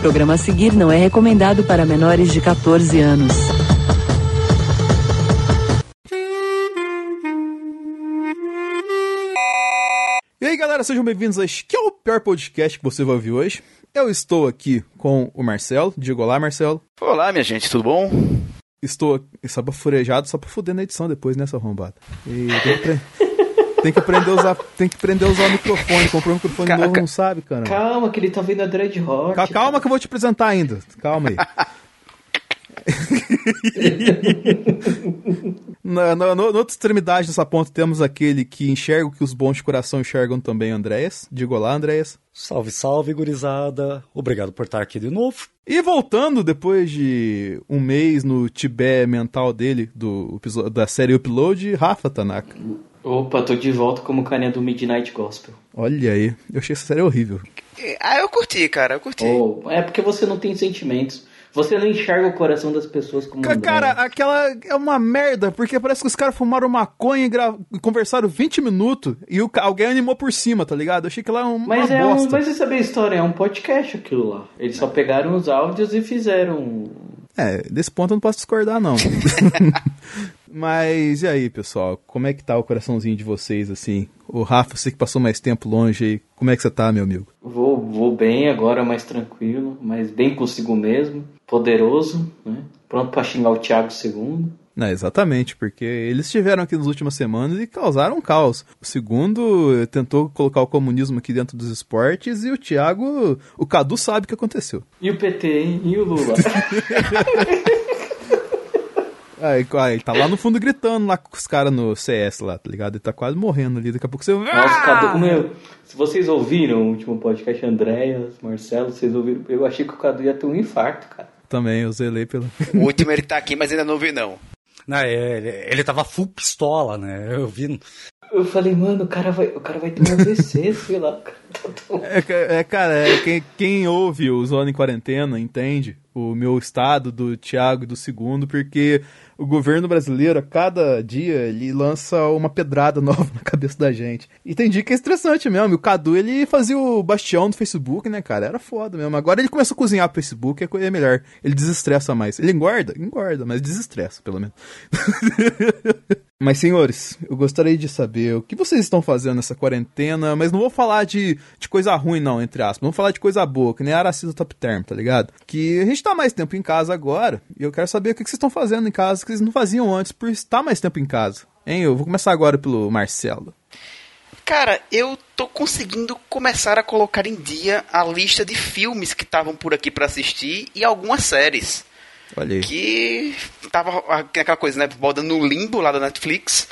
programa a seguir não é recomendado para menores de 14 anos. E aí, galera, sejam bem-vindos a este que é o pior podcast que você vai ouvir hoje. Eu estou aqui com o Marcelo. Diga olá, Marcelo. Olá, minha gente, tudo bom? Estou só furejado só pra fuder na edição depois, nessa né, arrombada. E tem que, aprender a usar, tem que aprender a usar o microfone. Comprou um microfone Ca novo, não sabe, cara. Calma, que ele tá vendo a Dread Hot. Calma, calma que eu vou te apresentar ainda. Calma aí. na, na, na, outra extremidade dessa ponta temos aquele que enxerga o que os bons de coração enxergam também, Andréas. Diga olá, Andréas. Salve, salve, gurizada. Obrigado por estar aqui de novo. E voltando depois de um mês no Tibé mental dele, do, da série Upload, Rafa Tanaka. Opa, tô de volta como carinha do Midnight Gospel. Olha aí, eu achei essa série horrível. Ah, eu curti, cara, eu curti. Oh, é porque você não tem sentimentos. Você não enxerga o coração das pessoas como Cara, cara aquela é uma merda, porque parece que os caras fumaram maconha e, gra... e conversaram 20 minutos e o... alguém animou por cima, tá ligado? Eu achei que lá é uma mas é bosta. Um... Mas você sabe a história? É um podcast aquilo lá. Eles só pegaram os áudios e fizeram... É, desse ponto eu não posso discordar, não. Mas e aí, pessoal? Como é que tá o coraçãozinho de vocês, assim? O Rafa, você que passou mais tempo longe aí, como é que você tá, meu amigo? Vou, vou bem agora, mais tranquilo, mas bem consigo mesmo, poderoso, né? Pronto para xingar o Thiago II. Não, exatamente, porque eles estiveram aqui nas últimas semanas e causaram um caos. O segundo tentou colocar o comunismo aqui dentro dos esportes e o Thiago, o Cadu sabe o que aconteceu. E o PT, hein? E o Lula? Aí, aí, tá lá no fundo gritando lá com os caras no CS lá, tá ligado? Ele tá quase morrendo ali, daqui a pouco você. Nossa, Cadu, ah! meu, se vocês ouviram o último podcast, Andréas, Marcelo, vocês ouviram, eu achei que o Cadu ia ter um infarto, cara. Também, eu zelei pelo. O último ele tá aqui, mas ainda não ouvi, não. Não, é, ele, ele tava full pistola, né? Eu vi. Eu falei, mano, o cara vai, o cara vai ter um AVC, sei lá. É, é, cara, é, quem, quem ouve o Zona em Quarentena entende o meu estado do Thiago e do segundo, porque o governo brasileiro, a cada dia, ele lança uma pedrada nova na cabeça da gente. E tem dia que é estressante mesmo. E o Cadu, ele fazia o bastião do Facebook, né, cara? Era foda mesmo. Agora ele começou a cozinhar pro Facebook, é melhor. Ele desestressa mais. Ele engorda? Engorda, mas desestressa, pelo menos. Mas, senhores, eu gostaria de saber o que vocês estão fazendo nessa quarentena, mas não vou falar de, de coisa ruim, não, entre aspas. Vamos falar de coisa boa, que nem a Aracida Top Term, tá ligado? Que a gente tá mais tempo em casa agora, e eu quero saber o que vocês estão fazendo em casa que vocês não faziam antes por estar mais tempo em casa. Hein? Eu vou começar agora pelo Marcelo. Cara, eu tô conseguindo começar a colocar em dia a lista de filmes que estavam por aqui para assistir e algumas séries. Olha aí. Que tava aquela coisa, né? Rodando no limbo lá da Netflix.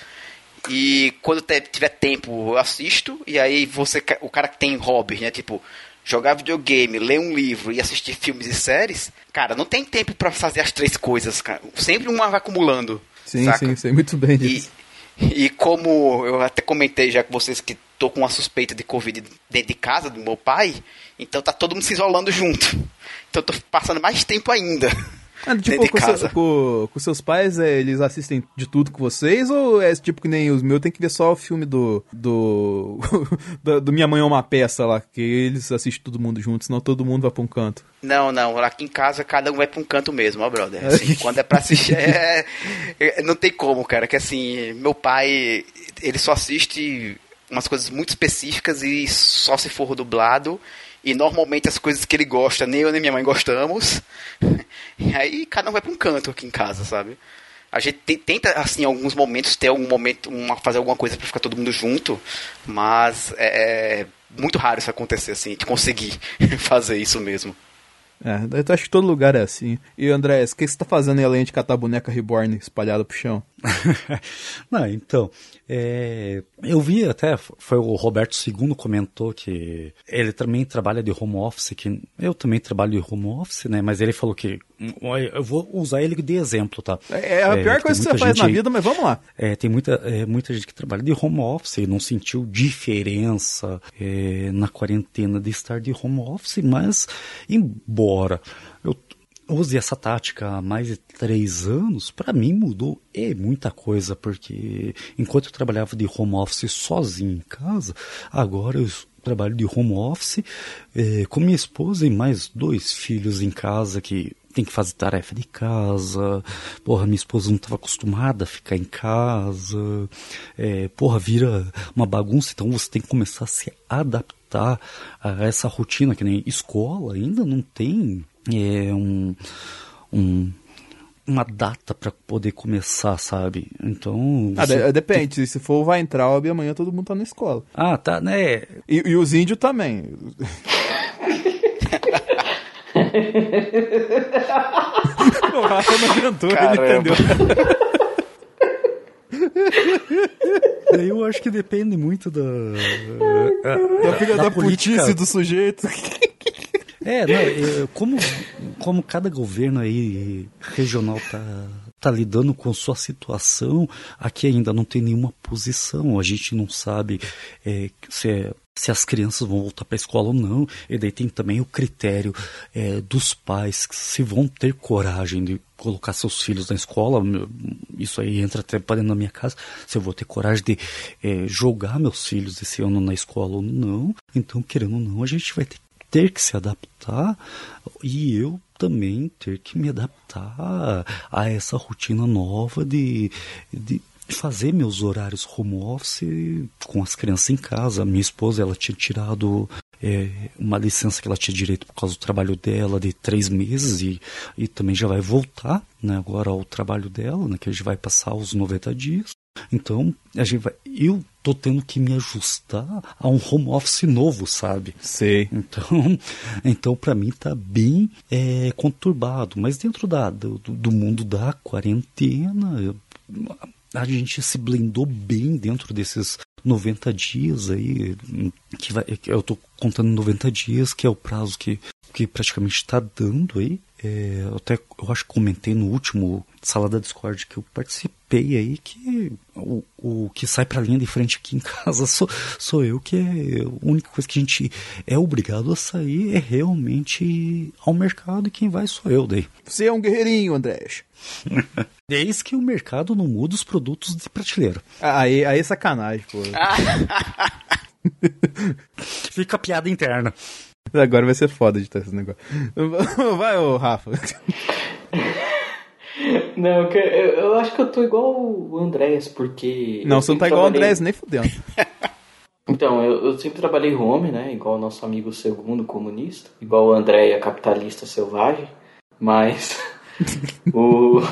E quando tiver tempo eu assisto. E aí você, o cara que tem hobby, né? Tipo, jogar videogame, ler um livro e assistir filmes e séries, cara, não tem tempo para fazer as três coisas, cara. Sempre uma vai acumulando. Sim, saca? sim, sei muito bem disso. E, e como eu até comentei já com vocês que tô com uma suspeita de Covid dentro de casa do meu pai, então tá todo mundo se isolando junto. Então eu tô passando mais tempo ainda. Ah, tipo, com, seu, com, com, seus pais, é, eles assistem de tudo com vocês? Ou é tipo que nem os meus, tem que ver só o filme do. do. do, do Minha Mãe é uma Peça lá, que eles assistem todo mundo junto, senão todo mundo vai pra um canto. Não, não, aqui em casa cada um vai pra um canto mesmo, ó, brother. Assim, quando é pra assistir, é, é, não tem como, cara, que assim, meu pai, ele só assiste umas coisas muito específicas e só se for dublado. E normalmente as coisas que ele gosta, nem eu nem minha mãe gostamos. E aí cada um vai para um canto aqui em casa, sabe? A gente tenta, assim, em alguns momentos, ter algum momento, uma, fazer alguma coisa para ficar todo mundo junto, mas é, é muito raro isso acontecer, assim, de conseguir fazer isso mesmo. É, eu acho que todo lugar é assim. E André, o que você tá fazendo além de catar boneca reborn espalhada pro chão? Não, então, é, eu vi até, foi o Roberto II comentou que ele também trabalha de home office, que eu também trabalho de home office, né? Mas ele falou que eu vou usar ele de exemplo, tá? É, é a pior é, coisa que você faz na vida, mas vamos lá. É, tem muita, é, muita gente que trabalha de home office e não sentiu diferença é, na quarentena de estar de home office, mas embora eu use essa tática há mais de três anos, para mim mudou é muita coisa, porque enquanto eu trabalhava de home office sozinho em casa, agora eu trabalho de home office, é, com minha esposa e mais dois filhos em casa que tem que fazer tarefa de casa. Porra, minha esposa não estava acostumada a ficar em casa. É, porra, vira uma bagunça, então você tem que começar a se adaptar a essa rotina, que nem escola ainda não tem é, um, um uma data para poder começar, sabe? Então. Ah, de, depende. Se for vai entrar, amanhã todo mundo tá na escola. Ah, tá, né? E, e os índios também. o Rafa não adiantou, ele entendeu. Eu acho que depende muito da. da filha da, da putice do sujeito. É, não, como, como cada governo aí regional tá, tá lidando com sua situação, aqui ainda não tem nenhuma posição. A gente não sabe é, se, é, se as crianças vão voltar para a escola ou não. E daí tem também o critério é, dos pais, se vão ter coragem de colocar seus filhos na escola. Isso aí entra até para dentro da minha casa. Se eu vou ter coragem de é, jogar meus filhos esse ano na escola ou não. Então, querendo ou não, a gente vai ter ter que se adaptar e eu também ter que me adaptar a essa rotina nova de, de fazer meus horários home office com as crianças em casa. Minha esposa ela tinha tirado é, uma licença que ela tinha direito por causa do trabalho dela de três meses e, e também já vai voltar né, agora ao trabalho dela, né, que a gente vai passar os 90 dias. Então, a gente vai, eu tô tendo que me ajustar a um home office novo, sabe? Sei. Então, então para mim tá bem é, conturbado. Mas dentro da, do, do mundo da quarentena, eu, a gente se blindou bem dentro desses 90 dias aí, que vai, eu tô contando 90 dias, que é o prazo que, que praticamente está dando aí. É, eu até eu acho que comentei no último sala da Discord que eu participei aí que o, o que sai para a linha de frente aqui em casa sou, sou eu que é a única coisa que a gente é obrigado a sair é realmente ao mercado e quem vai sou eu daí. Você é um guerreirinho, Andrés. Desde que o mercado não muda os produtos de prateleira. Ah, aí, aí é sacanagem, pô. Fica a piada interna. Agora vai ser foda de ter esse negócio. Vai, ô Rafa. Não, eu, eu, acho que eu tô igual o Andrés, porque. Não, você não tá igual o Andrés, nem fudendo. Então, eu, eu, sempre trabalhei home, né? Igual o nosso amigo segundo comunista, igual o Andréia capitalista selvagem, mas o,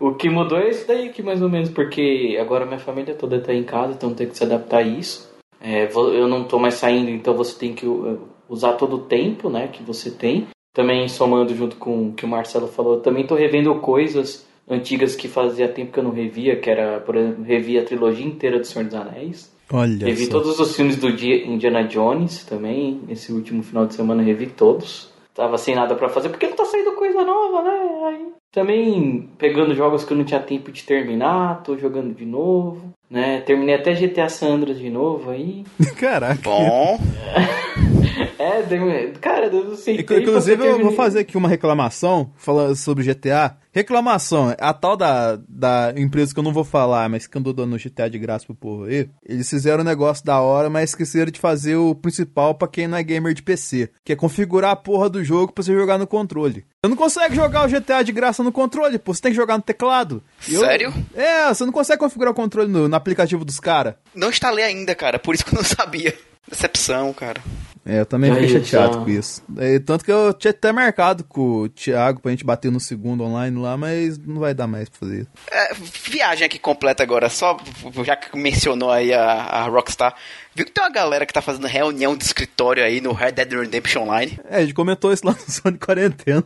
o que mudou é isso daí que mais ou menos, porque agora minha família toda tá em casa, então tem que se adaptar a isso. É, eu não tô mais saindo, então você tem que uh, usar todo o tempo, né, que você tem. Também somando junto com o que o Marcelo falou, eu também tô revendo coisas antigas que fazia tempo que eu não revia, que era, por exemplo, revi a trilogia inteira do Senhor dos Anéis. Olha revi só. todos os filmes do Indiana Jones também, esse último final de semana revi todos. Tava sem nada para fazer, porque não tá saindo coisa nova, né? Aí, também pegando jogos que eu não tinha tempo de terminar, tô jogando de novo, né? Terminei até GTA Sandras de novo aí. Caraca. Bom. é, cara, eu não sei. Inclusive, eu vou fazer aqui uma reclamação falando sobre GTA. Reclamação, a tal da, da empresa que eu não vou falar, mas que andou dando GTA de graça pro povo aí, eles fizeram um negócio da hora, mas esqueceram de fazer o principal para quem não é gamer de PC, que é configurar a porra do jogo pra você jogar no controle. Você não consegue jogar o GTA de graça no controle, pô, você tem que jogar no teclado. Eu, Sério? É, você não consegue configurar o controle no, no aplicativo dos caras. Não instalei ainda, cara, por isso que eu não sabia. Decepção, cara. É, eu também fiquei chateado com isso. É, tanto que eu tinha até marcado com o Thiago pra gente bater no segundo online lá, mas não vai dar mais pra fazer isso. É, viagem aqui completa agora, só já que mencionou aí a, a Rockstar. Viu que tem uma galera que tá fazendo reunião de escritório aí no Red Dead Redemption Online? É, a gente comentou isso lá no Sonic Quarentena.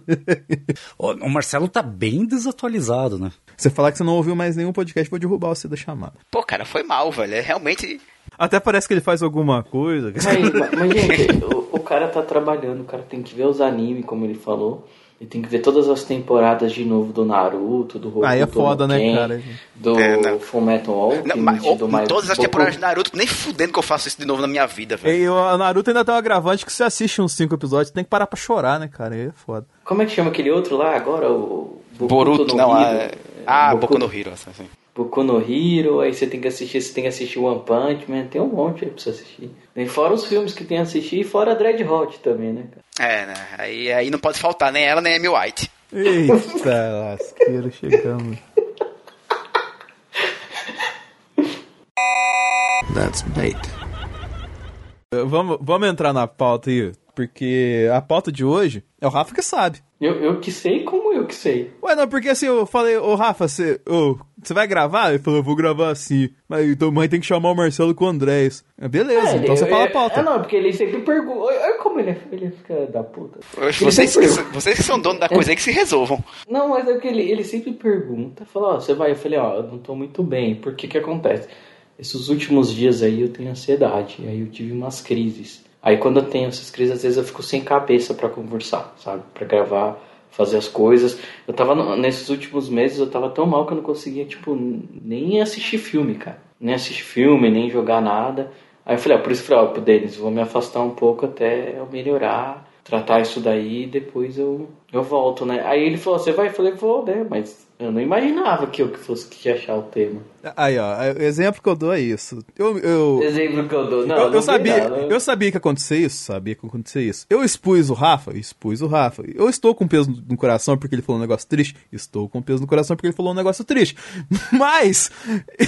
o Marcelo tá bem desatualizado, né? Você falar que você não ouviu mais nenhum podcast, vou derrubar você da chamada. Pô, cara, foi mal, velho. É realmente até parece que ele faz alguma coisa. Mas, mas gente, o, o, cara tá trabalhando, o cara tem que ver os animes, como ele falou. E tem que ver todas as temporadas de novo do Naruto, do Hokuto Aí é foda, né, Ken, cara? Do é, Fullmetal Alchemist, do mais... Todas as temporadas de Naruto, nem fudendo que eu faço isso de novo na minha vida, velho. E o Naruto ainda tem um agravante que você assiste uns 5 episódios, tem que parar pra chorar, né, cara? Aí é foda. Como é que chama aquele outro lá agora? O Boruto, Boruto não, Hiro. é... Ah, Boku, Boku no Hero, assim. Boku no Hero, aí você tem que assistir, você tem que assistir One Punch Man, tem um monte aí pra você assistir. E fora os filmes que tem a assistir, e fora a Dread Hot também, né, cara? É, né? Aí, aí não pode faltar nem ela nem a Amy White. Eita, lasqueiro, chegamos. That's bait. Vamos, vamos entrar na pauta aí, porque a pauta de hoje é o Rafa que sabe. Eu, eu que sei como eu que sei. Ué, não, porque assim, eu falei, ô Rafa, você ô, você vai gravar? Ele falou, eu vou gravar assim. Mas então mãe tem que chamar o Marcelo com o Andrés. É, Beleza, É, então ele- você fala a é, pauta. É, não, porque ele sempre pergunta. Olha como ele, é- ele fica da puta. Vocês, vocês que são donos da coisa aí que se resolvam. Não, mas é que ele, ele sempre pergunta, fala, ó, você vai? Eu falei, ó, eu não tô muito bem, por que que acontece? Esses últimos dias aí eu tenho ansiedade, aí eu tive umas crises. Aí quando eu tenho essas crises, às vezes eu fico sem cabeça pra conversar, sabe? Pra gravar, fazer as coisas. Eu tava, no- nesses últimos meses, eu tava tão mal que eu não conseguia, tipo, nem assistir filme, cara. Nem assistir filme, nem jogar nada. Aí eu falei, ó, por isso eu falei, ó, pro Denis, vou me afastar um pouco até eu melhorar, tratar isso daí e depois eu, eu volto, né? Aí ele falou, você vai? Eu falei, vou, né? Mas eu não imaginava que eu que fosse que achar o tema. Aí, ó, o exemplo que eu dou é isso. Eu, eu, Exemplo que eu dou. Não, eu, não eu sabia, eu sabia que ia acontecer isso, sabia que ia acontecer isso. Eu expus o Rafa, expus o Rafa. Eu estou com peso no coração porque ele falou um negócio triste, estou com peso no coração porque ele falou um negócio triste. Mas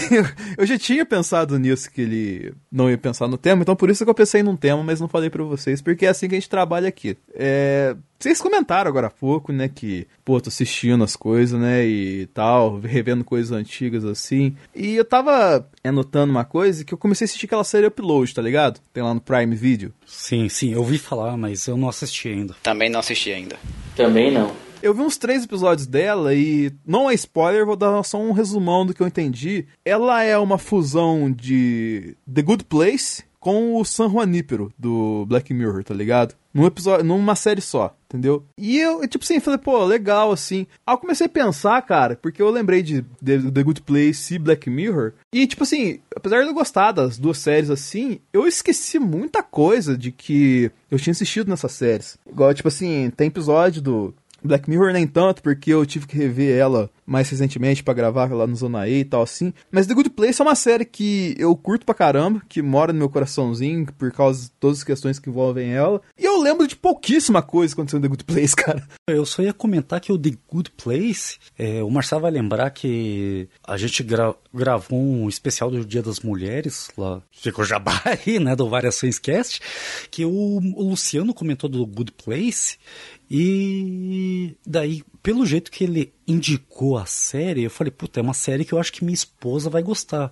eu já tinha pensado nisso que ele não ia pensar no tema, então por isso que eu pensei num tema, mas não falei pra vocês, porque é assim que a gente trabalha aqui. É, vocês comentaram agora há pouco, né, que, pô, tô assistindo as coisas, né, e tal, revendo coisas antigas assim. E eu tava anotando uma coisa que eu comecei a assistir aquela série Upload, tá ligado? Tem lá no Prime Video. Sim, sim, eu ouvi falar, mas eu não assisti ainda. Também não assisti ainda. Também não. Eu vi uns três episódios dela e não é spoiler, vou dar só um resumão do que eu entendi. Ela é uma fusão de The Good Place com o San Juanípero do Black Mirror, tá ligado? Num episódio, numa série só, entendeu? E eu, tipo assim, falei, pô, legal, assim. Aí eu comecei a pensar, cara, porque eu lembrei de The, Good Place e Black Mirror. E, tipo assim, apesar de eu gostar das duas séries assim, eu esqueci muita coisa de que eu tinha assistido nessas séries. Igual, tipo assim, tem episódio do Black Mirror nem tanto, porque eu tive que rever ela mais recentemente pra gravar lá no Zona E e tal assim. Mas The Good Place é uma série que eu curto pra caramba, que mora no meu coraçãozinho por causa de todas as questões que envolvem ela. E eu lembro de pouquíssima coisa acontecendo no The Good Place, cara. Eu só ia comentar que o The Good Place, é, o Marcelo vai lembrar que a gente gra- gravou um especial do Dia das Mulheres, lá, ficou jabá aí, né, do Variações Cast, que o, o Luciano comentou do Good Place, e daí, pelo jeito que ele indicou a série, eu falei, puta, é uma série que eu acho que minha esposa vai gostar.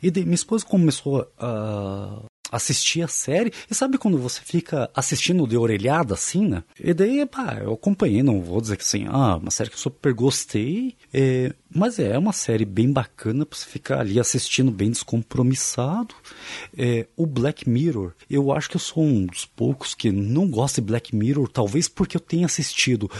E daí, minha esposa começou a assistir a série, e sabe quando você fica assistindo de orelhada assim, né? E daí, pá, eu acompanhei, não vou dizer que assim, ah, uma série que eu super gostei, é, mas é uma série bem bacana pra você ficar ali assistindo bem descompromissado. É, o Black Mirror, eu acho que eu sou um dos poucos que não gosta de Black Mirror, talvez porque eu tenha assistido,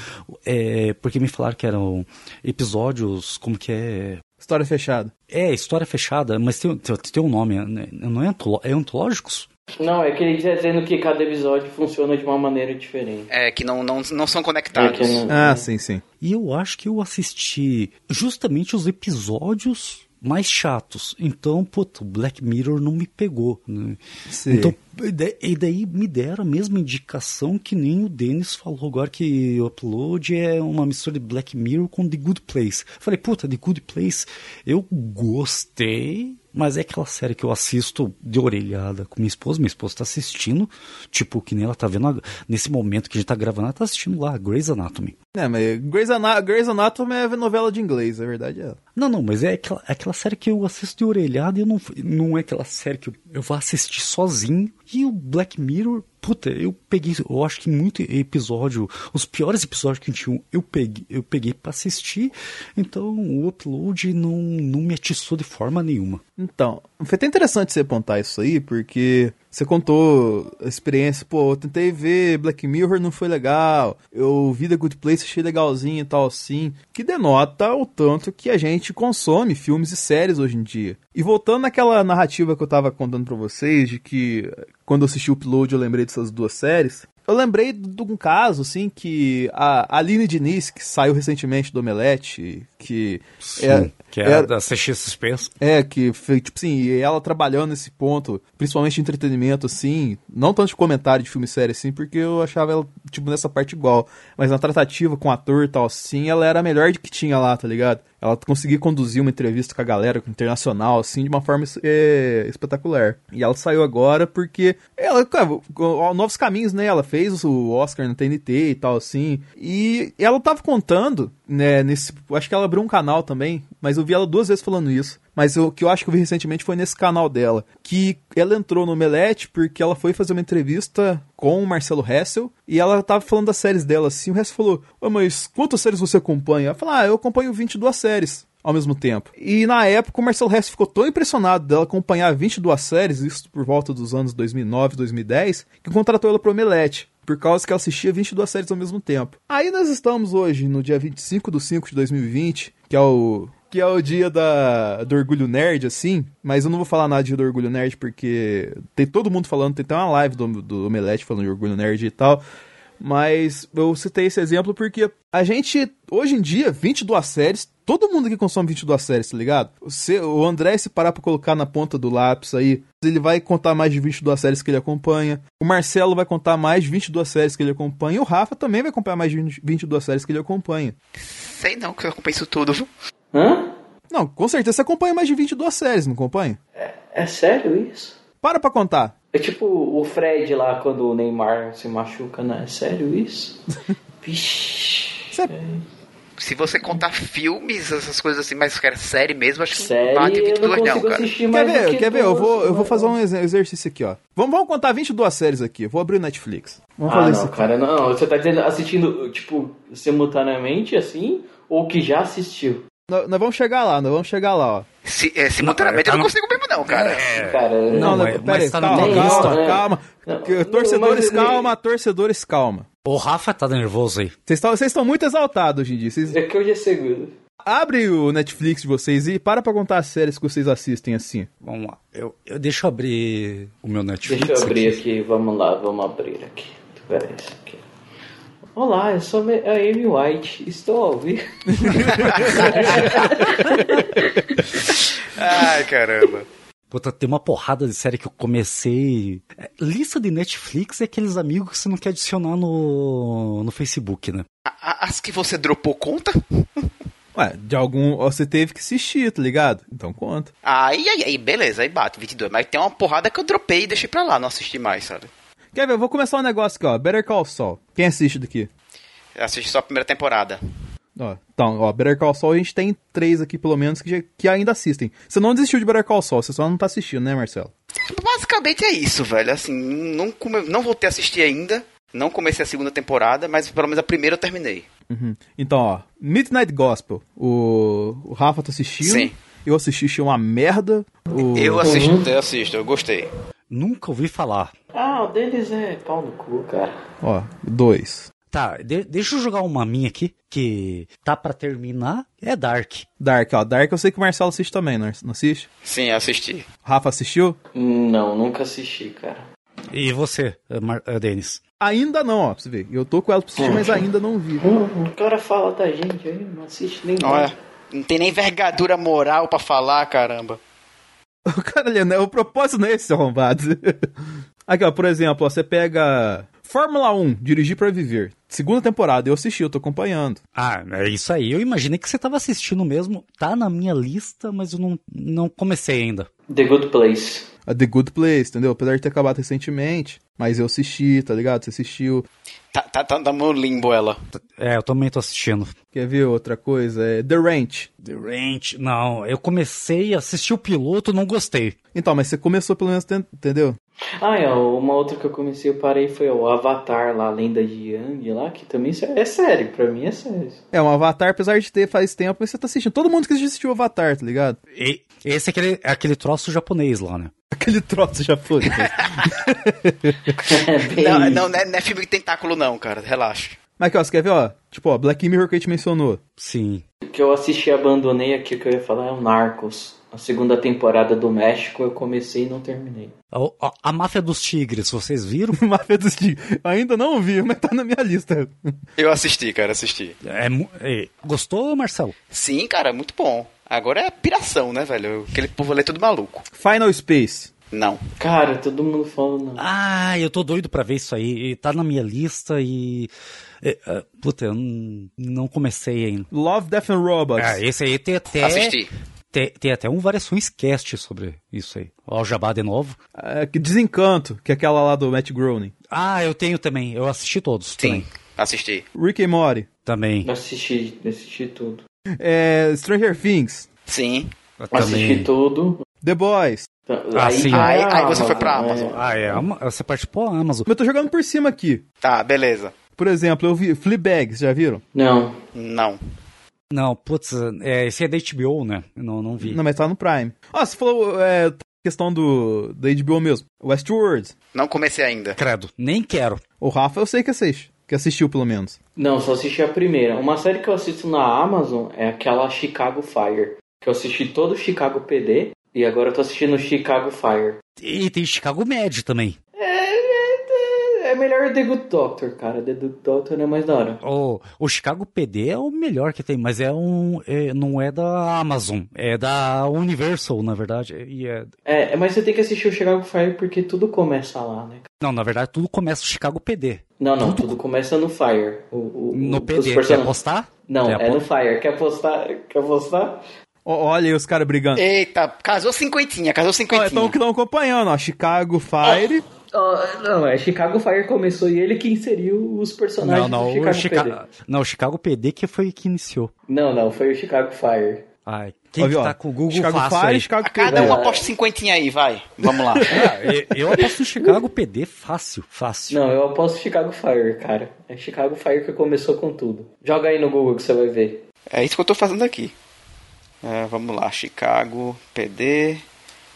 é, porque me falaram que eram episódios, como que é, História fechada. é, história fechada, mas tem, tem, tem um nome, né? não é, antolo, é antológicos? Não, é que ele tá dizendo que cada episódio funciona de uma maneira diferente. É, que não, não, não são É conectados. que não- Ah, sim, sim. E eu acho que eu assisti justamente os episódios mais chatos. Então, puta, o Black Mirror não me pegou. né? Sim. Então, e da- daí me deram a mesma indicação que nem o Denis falou agora que o Upload é uma mistura de Black Mirror com The Good Place. Falei, puta, The Good Place, eu gostei, mas é aquela série que eu assisto de orelhada com minha esposa. Minha esposa tá assistindo, tipo, que nem ela tá vendo nesse momento que a gente tá gravando, ela tá assistindo lá, Grey's Anatomy. É, mas Grey's, Ana Grey's Anatomy é novela de inglês, a verdade é. Não, não, mas é aquela, é aquela série que eu assisto de orelhada e eu não, não é aquela série que eu, eu vou assistir sozinho. E o Black Mirror, puta, eu peguei, eu acho que muito episódio, os piores episódios que tinham, eu peguei, eu peguei pra assistir. Então o upload não, não me atiçou de forma nenhuma. Então, foi até interessante você apontar isso aí, porque você contou a experiência, pô, eu tentei ver Black Mirror, não foi legal, eu vi The Good Place, achei legalzinho e tal assim, que denota o tanto que a gente consome filmes e séries hoje em dia. E voltando naquela narrativa que eu tava contando pra vocês, de que quando eu assisti o Upload eu lembrei dessas duas séries, eu lembrei de um caso, assim, que a Aline Diniz, que saiu recentemente do Omelete, que Sim, é, que é, é- da CXSP. é, que foi, tipo assim, e ela trabalhando nesse ponto, principalmente de entretenimento, assim, não tanto de comentário de filme e série, assim, porque eu achava ela, tipo, nessa parte igual, mas na tratativa com o ator e tal, assim, ela era a melhor de que tinha lá, tá ligado? Ela conseguia conduzir uma entrevista com a galera internacional, assim, de uma forma é, espetacular. E ela saiu agora porque ela, cara, novos caminhos, né? Ela fez o Oscar na TNT e tal, assim. E ela tava contando, né, nesse. Acho que ela abriu um canal também, mas eu vi ela duas vezes falando isso. Mas o que eu acho que eu vi recentemente foi nesse canal dela. Que ela entrou no Omelete porque ela foi fazer uma entrevista com o Marcelo Hessel e ela tava falando das séries dela assim. O Hessel falou: mas quantas séries você acompanha? Ela falou: Ah, eu acompanho 22 séries ao mesmo tempo. E na época o Marcelo Hess ficou tão impressionado dela acompanhar 22 séries, isso por volta dos anos 2009, 2010, que contratou ela pro Omelete. Por causa que ela assistia 22 séries ao mesmo tempo. Aí nós estamos hoje, no dia 25 de 5 de 2020, que é o. Que é o dia da, do Orgulho Nerd, assim. Mas eu não vou falar nada de Orgulho Nerd, porque tem todo mundo falando, tem até uma live do, do Omelete falando de Orgulho Nerd e tal. Mas eu citei esse exemplo porque a gente, hoje em dia, 22 séries, todo mundo que consome 22 séries, tá ligado? Você, o André, se parar pra colocar na ponta do lápis aí, ele vai contar mais de 22 séries que ele acompanha. O Marcelo vai contar mais de 22 séries que ele acompanha. E o Rafa também vai acompanhar mais de 20 22 séries que ele acompanha. Sei não, que eu acompanho isso tudo, viu? Hã? Não, com certeza você acompanha mais de 22 séries, não acompanha? É sério isso? Para pra contar. É tipo o Fred lá quando o Neymar se machuca, né? É sério isso? Vixe. Você- Se você contar filmes, essas coisas assim, mas cara, série mesmo, acho que Série não bate eu não 22 não, consigo cara. Quer ver? que Quer ver? Eu vou, eu vou né? fazer um ex- exercício aqui, ó. Vamos, vamos contar 22 séries aqui. Eu vou abrir o Netflix. Vamos Ah, fazer não, isso cara, não. Você tá dizendo assistindo, tipo, simultaneamente, assim? Ou que já assistiu? Nós, nós vamos chegar lá, nós vamos chegar lá, ó. Se, é, simultaneamente Não, eu não é, consigo mesmo não, cara. Cara, Não, Não, não, mas- pera aí, mas tá calma, calma, lista. calma. Não, não, torcedores, calma, torcedores, calma. O Rafa tá nervoso aí. Vocês estão muito exaltados hoje em dia. Vocês... é que hoje é seguro. Abre o Netflix de vocês e para pra contar as séries que vocês assistem assim. Vamos lá. Eu, eu, deixa eu abrir o meu Netflix. Deixa eu abrir aqui. aqui, vamos lá, vamos abrir aqui. Peraí, isso aqui. Olá, eu sou a Amy White, estou ao vivo. Ai, caramba. Puta, tem uma porrada de série que eu comecei. É, lista de Netflix é aqueles amigos que você não quer adicionar no, no Facebook, né? As que você dropou conta? Ué, de algum. Você teve que assistir, tá ligado? Então conta. Aí, aí, aí, beleza, aí bate 22. Mas tem uma porrada que eu dropei e deixei pra lá, não assisti mais, sabe? Quer ver? Eu vou começar um negócio aqui, ó. Better Call Saul. Quem assiste daqui? Assisti só a primeira temporada. Ó, então, ó, Better Call Saul a gente tem três aqui, pelo menos, que, já- que ainda assistem. Você não desistiu de Better Call Saul, você só não tá assistindo, né, Marcelo? Basicamente é isso, velho. Assim, não, come... não voltei a assistir ainda. Não comecei a segunda temporada, mas pelo menos a primeira eu terminei. Uhum. Então, ó, Midnight Gospel. O, o Rafa tá assistindo. Sim. Eu assisti, achei uma merda. O... Eu assisto, eu assisto, eu gostei. Nunca ouvi falar. Ah, o deles é pau no cu, cara. Ó, dois. Tá, de- deixa eu jogar uma minha aqui, que tá pra terminar. É Dark. Dark, ó. Dark eu sei que o Marcelo assiste também, não não assiste? Sim, eu assisti. Rafa assistiu? Não, nunca assisti, cara. E você, eh, Mar- eh, Denis? Ainda não, ó, pra você ver. Eu tô com ela pra assistir, mas ainda não vi. Hum, O cara fala da gente aí, não assiste nem Olha, não tem nem envergadura moral pra falar, caramba. O cara, né? O propósito não é esse, seu arrombado. Aqui, ó, por exemplo, ó, você pega Fórmula 1, Dirigir pra Viver. Segunda temporada, eu assisti, eu tô acompanhando. Ah, é isso aí. Eu imaginei que você tava assistindo mesmo. Tá na minha lista, mas eu não, não comecei ainda. The Good Place. A The Good Place, entendeu? Apesar de ter acabado recentemente, mas eu assisti, tá ligado? Você assistiu. Tá, tá, tá, tá no limbo ela. É, eu também tô assistindo. Quer ver outra coisa? É The Ranch. The Ranch. Não, eu comecei a assistir o piloto não gostei. Então, mas você começou pelo menos, ten- entendeu? Ah, é, uma outra que eu comecei, eu parei, foi o Avatar lá, a Lenda de Yang lá, que também é sério, pra mim é sério. É, um Avatar, apesar de ter faz tempo, mas você tá assistindo. Todo mundo que assistiu o Avatar, tá ligado? E esse é aquele, é aquele troço japonês lá, né? Aquele troço foi. É Não, não, não é, não é filme de tentáculo, não, cara. Relaxa. mas aqui, ó, você quer ver, ó? Tipo, ó, Black Mirror que a gente mencionou. Sim. O que eu assisti e abandonei aqui, que eu ia falar, é o Narcos. A segunda temporada do México eu comecei e não terminei. A, a, a Máfia dos Tigres, vocês viram? Máfia dos Tigres. Ainda não vi, mas tá na minha lista. Eu assisti, cara, assisti. É, é, gostou, Marcelo? Sim, cara, muito bom. Agora é piração, né, velho? Aquele povo ali é tudo maluco. Final Space. Não. Cara, todo mundo fala não. Ah, eu tô doido pra ver isso aí. Tá na minha lista e. É, uh, puta, eu não, não comecei ainda. Love, Death and Robots. Ah, esse aí tem até. Assisti. Tem, tem até um variações cast sobre isso aí. Ó, o Jabá de novo. É, Desencanto, que é aquela lá do Matt Groening. Ah, eu tenho também. Eu assisti todos. Sim, também. assisti. Rick and Morty. Também. Assisti, assisti tudo. É, Stranger Things. Sim. Eu Assisti também. tudo. The Boys. Ah, aí, sim. Aí, é aí você foi pra Amazon, Amazon. Ah, é. Você participou da Amazon. Eu tô jogando por cima aqui. Tá, beleza. Por exemplo, eu vi Fleabag, já viram? Não. Não. Não, putz, é, esse é da HBO, né? Não, não vi. Não, mas tá no Prime. Ah, você falou é, questão do da HBO mesmo. Westworld. Não comecei ainda. Credo, nem quero. O Rafa eu sei que assiste. Que assistiu, pelo menos. Não, só assisti a primeira. Uma série que eu assisto na Amazon é aquela Chicago Fire. Que eu assisti todo o Chicago PD e agora eu tô assistindo Chicago Fire. E tem Chicago Med também. Melhor The Good Doctor, cara. The Good Doctor é mais da hora. O, o Chicago PD é o melhor que tem, mas é um. é- não é da Amazon, é da Universal, na verdade. E é- É, mas você tem que assistir o Chicago Fire porque tudo começa lá, né? não, na verdade, tudo começa no Chicago PD. Não, não, tudo começa no Fire. O, o, No PD. Quer apostar? Não, Quer é no apo- Fire. Quer apostar? Quer apostar? Olha aí os caras brigando. Eita, casou cinquentinha, casou cinquentinha. então que estão acompanhando, ó. Chicago Fire. Ó, não, é Chicago Fire começou e ele que inseriu os personagens Não, não, do o Chicago Chicago, PD. não, o Chicago PD que foi que iniciou. Não, não, foi o Chicago Fire. Ai, quem Ó, que viu, ó? tá com o Google Chicago fácil Fire, aí? Chicago A cada um aposta cinquentinha aí, vai. Vamos lá. Ah, eu- aposto no Chicago PD fácil, fácil. Não, eu aposto Chicago Fire, cara. É Chicago Fire que começou com tudo. Joga aí no Google que você vai ver. É isso que eu tô fazendo aqui. É, vamos lá, Chicago, PD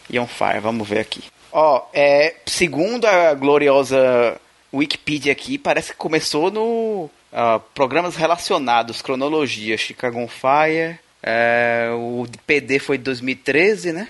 e On Fire, vamos ver aqui. Ó, é, segundo a gloriosa Wikipedia aqui, parece que começou no ah, programas relacionados, cronologia, Chicago On Fire. é, o PD foi de 2013, né?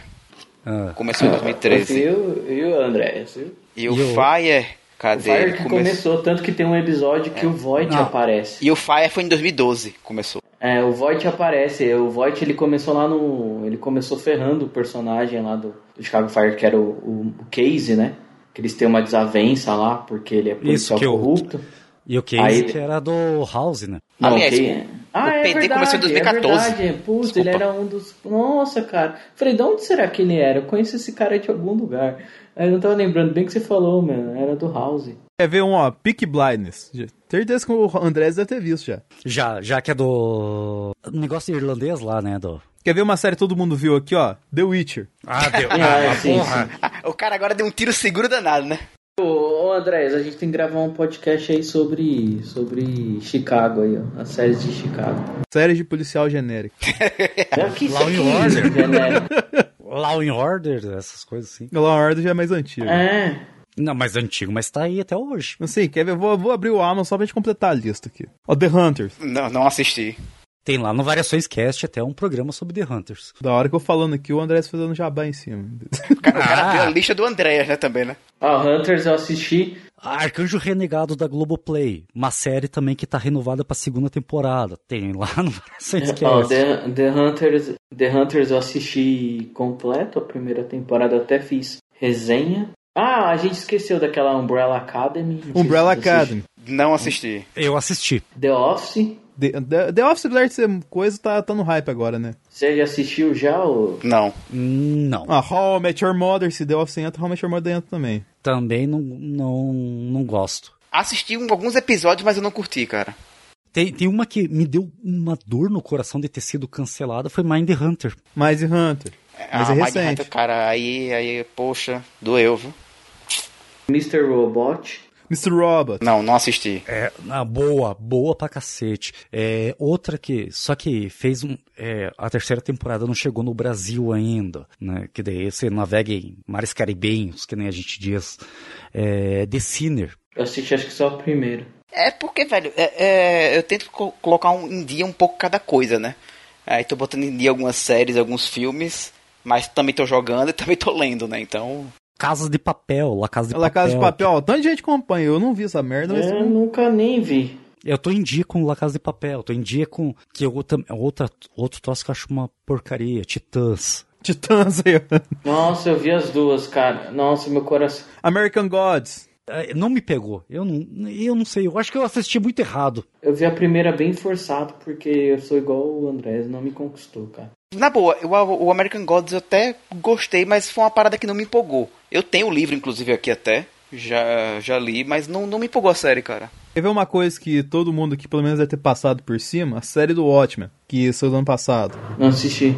Ah, Começou em 2013. Viu, viu André? Viu? E o E o- Fire, O cadê? Fire Ele que come- começou, tanto que tem um episódio que o Voight Não. aparece. E o Fire foi em 2012, começou. É, o Voight aparece. O Voight ele começou lá no. Ele começou ferrando o personagem lá do, do Chicago Fire, que era o, o, o Casey, né? Que eles têm uma desavença lá, porque ele é policial que o- corrupto. E o Case Aí- que era do House, né? Não, Aliás, quem o- é? Ah, o é PD verdade, começou em 2014. É verdade. Putz, ele era um dos. Nossa, cara. Falei, de onde será que ele era? Eu conheço esse cara de algum lugar. Aí eu não tava lembrando bem que você falou, mano. Era do House. Quer ver um, ó, Peak Blindness. Certeza que o Andrés deve ter visto já. Já, já que é do. Negócio irlandês lá, né? Do... Quer ver uma série que todo mundo viu aqui, ó? The Witcher. Ah, deu. Ah, sim, sim. Ah, o cara agora deu um tiro seguro danado, né? Ô, ô Andrés, a gente tem que gravar um podcast aí sobre, sobre Chicago aí, ó. As séries de Chicago. Série de policial genérica. É, que Law and que- Order. genérico. Law and Order, essas coisas assim. Law and Order já é mais antigo. É. Não, mais antigo, mas tá aí até hoje. Assim, quer ver? Vou, vou abrir o Amazon só pra gente completar a lista aqui. Ó, The Hunters. Não, não assisti. Tem lá no Variações Cast até um programa sobre The Hunters. Da hora que eu falando aqui, o Andrés fazendo jabá em cima. O cara, o cara Ah. viu a lista do Andréas, né, também, né? Ó, Hunters eu assisti. Arcanjo Renegado da Globoplay. Uma série também que tá renovada pra segunda temporada. Tem lá no Variações Ó, Cast. The, The Hunters, The Hunters eu assisti completo, a primeira temporada até fiz resenha. Ah, a gente esqueceu daquela Umbrella Academy. Não Umbrella você Academy. Não assisti. Eu assisti. The Office. The, The, The Office, apesar de ser coisa, tá, tá no hype agora, né? Você já assistiu já? Ou... Não. Não. Ah, How I Met Your Mother, se The Office entra, How I Met Your Mother entra também. Também não, não, não gosto. Assisti alguns episódios, mas eu não curti, cara. Tem, tem uma que me deu uma dor no coração de ter sido cancelada, foi Mind Hunter. Mais Hunter. Mas é Mind recente. Hunter, cara, aí, aí, poxa, doeu, viu? Mr. Robot. Mr. Robot. Não, não assisti. É, ah, boa, boa pra cacete. É, outra que, só que fez um, é, a terceira temporada não chegou no Brasil ainda, né? Que daí você navega em mares caribenhos, que nem a gente diz. É, The Sinner. Eu assisti acho que só o primeiro. É porque, velho, é- é, eu tento co- colocar um- em dia um pouco cada coisa, né? Aí tô botando em dia algumas séries, alguns filmes, Mas também tô jogando e também tô lendo, né? Então. Casa de Papel, La Casa de La Papel. Casa de Papel, ó, tanta gente acompanha. Eu não vi essa merda, mas. Eu nunca nem vi. Eu tô em dia com La Casa de Papel, tô em dia com. Que eu, outra, outro troço que eu acho uma porcaria, Titãs. Titãs aí. Nossa, eu vi as duas, cara. Nossa, meu coração. American Gods. É, Não me pegou. Eu não, eu não sei. Eu acho que eu assisti muito errado. Eu vi a primeira bem forçado, porque eu sou igual o Andrés, não me conquistou, cara. Na boa, o, o American Gods eu até gostei, mas foi uma parada que não me empolgou. Eu tenho o livro, inclusive, aqui até. Já, já li, mas não, não me empolgou a série, cara. Quer ver uma coisa que todo mundo aqui pelo menos deve ter passado por cima? A série do Watchmen, que saiu do ano passado. Não assisti.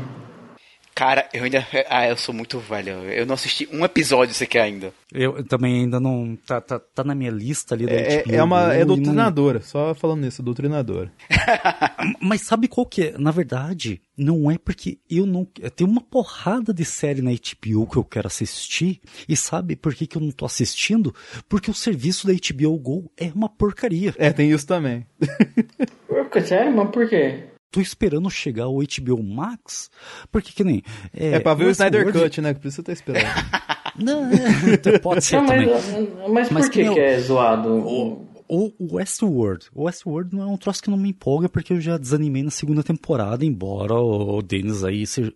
Cara, eu ainda. Ah, eu sou muito velho. Eu não assisti um episódio sequer ainda. Eu também ainda não. Tá, tá, tá na minha lista ali da É, HBO é uma é não- doutrinadora, só falando nisso, doutrinadora. Mas sabe qual que é? Na verdade, não é porque eu não. Tem uma porrada de série na HBO que eu quero assistir. E sabe por que, que eu não tô assistindo? Porque o serviço da HBO Go é uma porcaria. É, tem isso também. Sério? Mas por quê? Tô esperando chegar o HBO Max. Porque que nem. É, pra ver o Snyder Westworld- Cut, né? Que por isso você tá esperando. Não, é, pode ser Não, mas, também. mas, Mas por que, que que é zoado? O, o Westworld. O Westworld não é um troço que não me empolga porque eu já desanimei na segunda temporada, embora o Denis aí seja,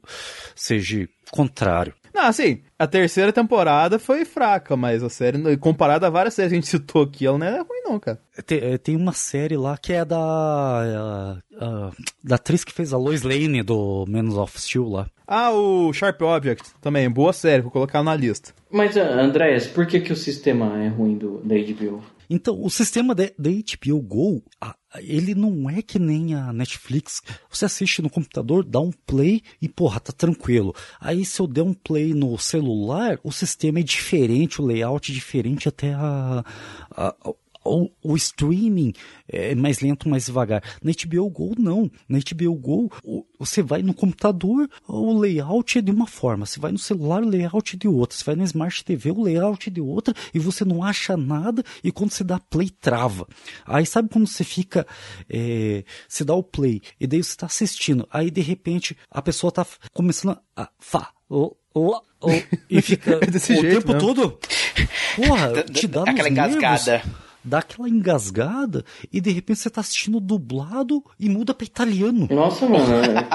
seja contrário. Não, assim, a terceira temporada foi fraca, mas a série, comparada a várias séries que a gente citou aqui, ela não é ruim não, cara. Tem, eh, tem uma série lá que é da. a- a- da atriz que fez a Lois Lane do Man of Steel lá. Ah, o Sharp Object também, boa série, vou colocar na lista. Mas, Andrés, por que, que o sistema é ruim do, da HBO? Então, o sistema da HBO Go, a- ele não é que nem a Netflix. Você assiste no computador, dá um play e, porra, tá tranquilo. Aí, se eu der um play no celular, o sistema é diferente, o layout é diferente, até a. a- o, o streaming é mais lento, mais devagar. Na HBO Go, não. Na HBO Go, o- você vai no computador, o layout é de uma forma. Você vai no celular, o layout é de outra. Você vai na Smart TV, o layout é de outra. E você não acha nada. E quando você dá play, trava. Aí sabe quando você fica. É, você dá o play, e daí você tá assistindo. Aí de repente a pessoa tá começando a. Fa, o, o, o, e fica Desse o jeito tempo mesmo. todo. Porra, te dá Aquela nos nervos engasgada. Dá aquela engasgada e de repente você tá assistindo dublado e muda pra italiano. Nossa, mano,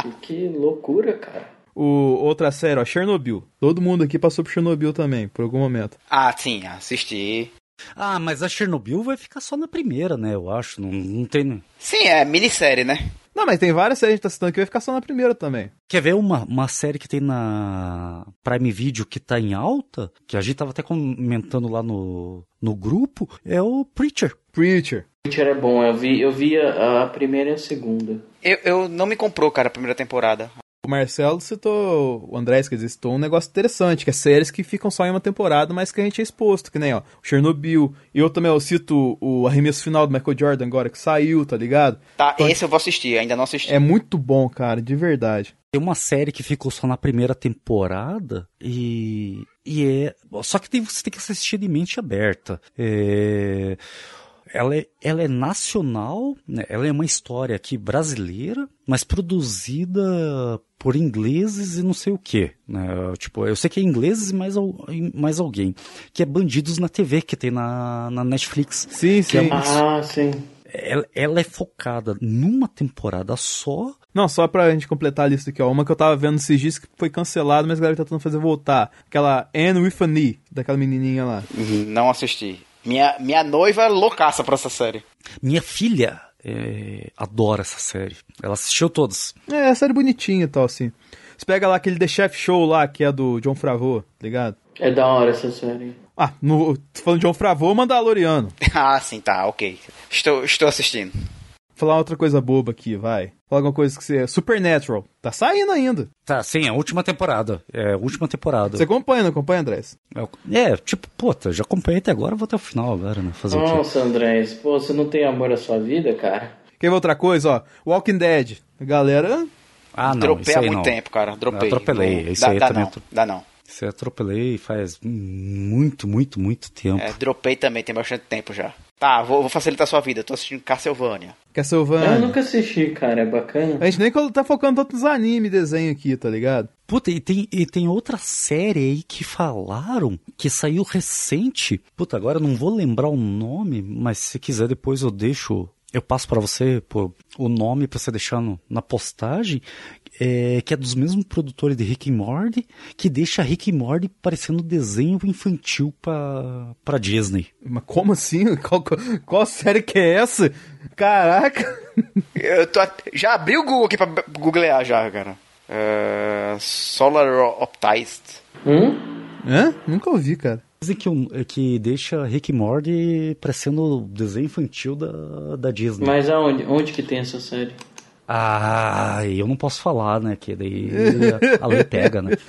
que, que loucura, cara. O, outra série, ó, Chernobyl. Todo mundo aqui passou por Chernobyl também, por algum momento. Ah, sim, assisti. Ah, mas a Chernobyl vai ficar só na primeira, né? Eu acho. Não, não tem. Sim, é minissérie, né? Não, mas tem várias séries que a gente tá citando que vai ficar só na primeira também. Quer ver uma, uma série que tem na Prime Video que tá em alta? Que a gente tava até comentando lá no, no grupo. É o Preacher. Preacher. Preacher é bom, eu vi, eu vi a, a primeira e a segunda. Eu, eu não me comprou, cara, a primeira temporada. O Marcelo citou, o Andrés, quer dizer, citou um negócio interessante, que é séries que ficam só em uma temporada, mas que a gente é exposto, que nem, ó, o Chernobyl. E eu também, eu cito o arremesso final do Michael Jordan agora, que saiu, tá ligado? Tá, esse eu vou assistir, ainda não assisti. É muito bom, cara, de verdade. Tem uma série que ficou só na primeira temporada e. E é. Só que tem, você tem que assistir de mente aberta. É. Ela é, ela é nacional, né? ela é uma história aqui brasileira, mas produzida por ingleses e não sei o que. Né? Tipo, eu sei que é ingleses e mais, al- mais alguém. Que é Bandidos na TV, que tem na, na Netflix. Sim, Que é sim. uma- Ah, sim. Ela, ela é focada numa temporada só, Não, só pra gente completar a lista aqui, ó. Uma que eu tava vendo esses dias que foi cancelada, mas a galera tá tentando fazer voltar. Aquela Anne with a Knee, daquela menininha lá. Não assisti. Minha, minha noiva é loucaça pra essa série. Minha filha é, adora essa série. Ela assistiu todas. É, série bonitinha e tal, assim. Você pega lá aquele The Chef Show lá, que é do John Favreau, tá ligado? É da hora essa série. Ah, no, tô falando de John Favreau, Mandaloriano. Ah, sim, tá, ok. Estou, estou assistindo. Falar outra coisa boba aqui, vai. Falar alguma coisa que você... Supernatural. Tá saindo ainda. Tá, sim, a última temporada. É, a última temporada. Você acompanha, não acompanha, Andrés? É, tipo, puta, já acompanhei até agora, vou até o final agora, né? Fazer o quê? Nossa, Andrés, pô, você não tem amor à sua vida, cara? Quer ver outra coisa, ó? Walking Dead. A galera... Ah, não, Dropei há muito não. tempo, cara. Dropei. Eu atropelei, Não- isso dá, aí dá também não, dá não. Você atropelei faz muito, muito, muito tempo. É, dropei também, tem bastante tempo já. Tá, vou, vou facilitar a sua vida. Tô assistindo Castlevania. Castlevania. Eu nunca assisti, cara, é bacana. A gente nem tá focando tanto nos anime desenho aqui, tá ligado? Puta, e tem, e tem outra série aí que falaram que saiu recente. Puta, agora eu não vou lembrar o nome, mas se quiser depois eu deixo. Eu passo para você pô, o nome pra você deixar no, na postagem, é, que é dos mesmos produtores de Rick e Morty, que deixa Rick e Morty parecendo desenho infantil pra, pra Disney. Mas como assim? Qual, qual série que é essa? Caraca! Eu tô, já abri o Google aqui pra googlear já, cara. Uh, Solar Optized. Hum? Hã? Nunca ouvi, cara. Dizem que, um, que deixa Rick e Morty parecendo desenho infantil da, da Disney. Mas aonde? Onde que tem essa série? Ah, eu não posso falar, né? Que daí a lei pega, né?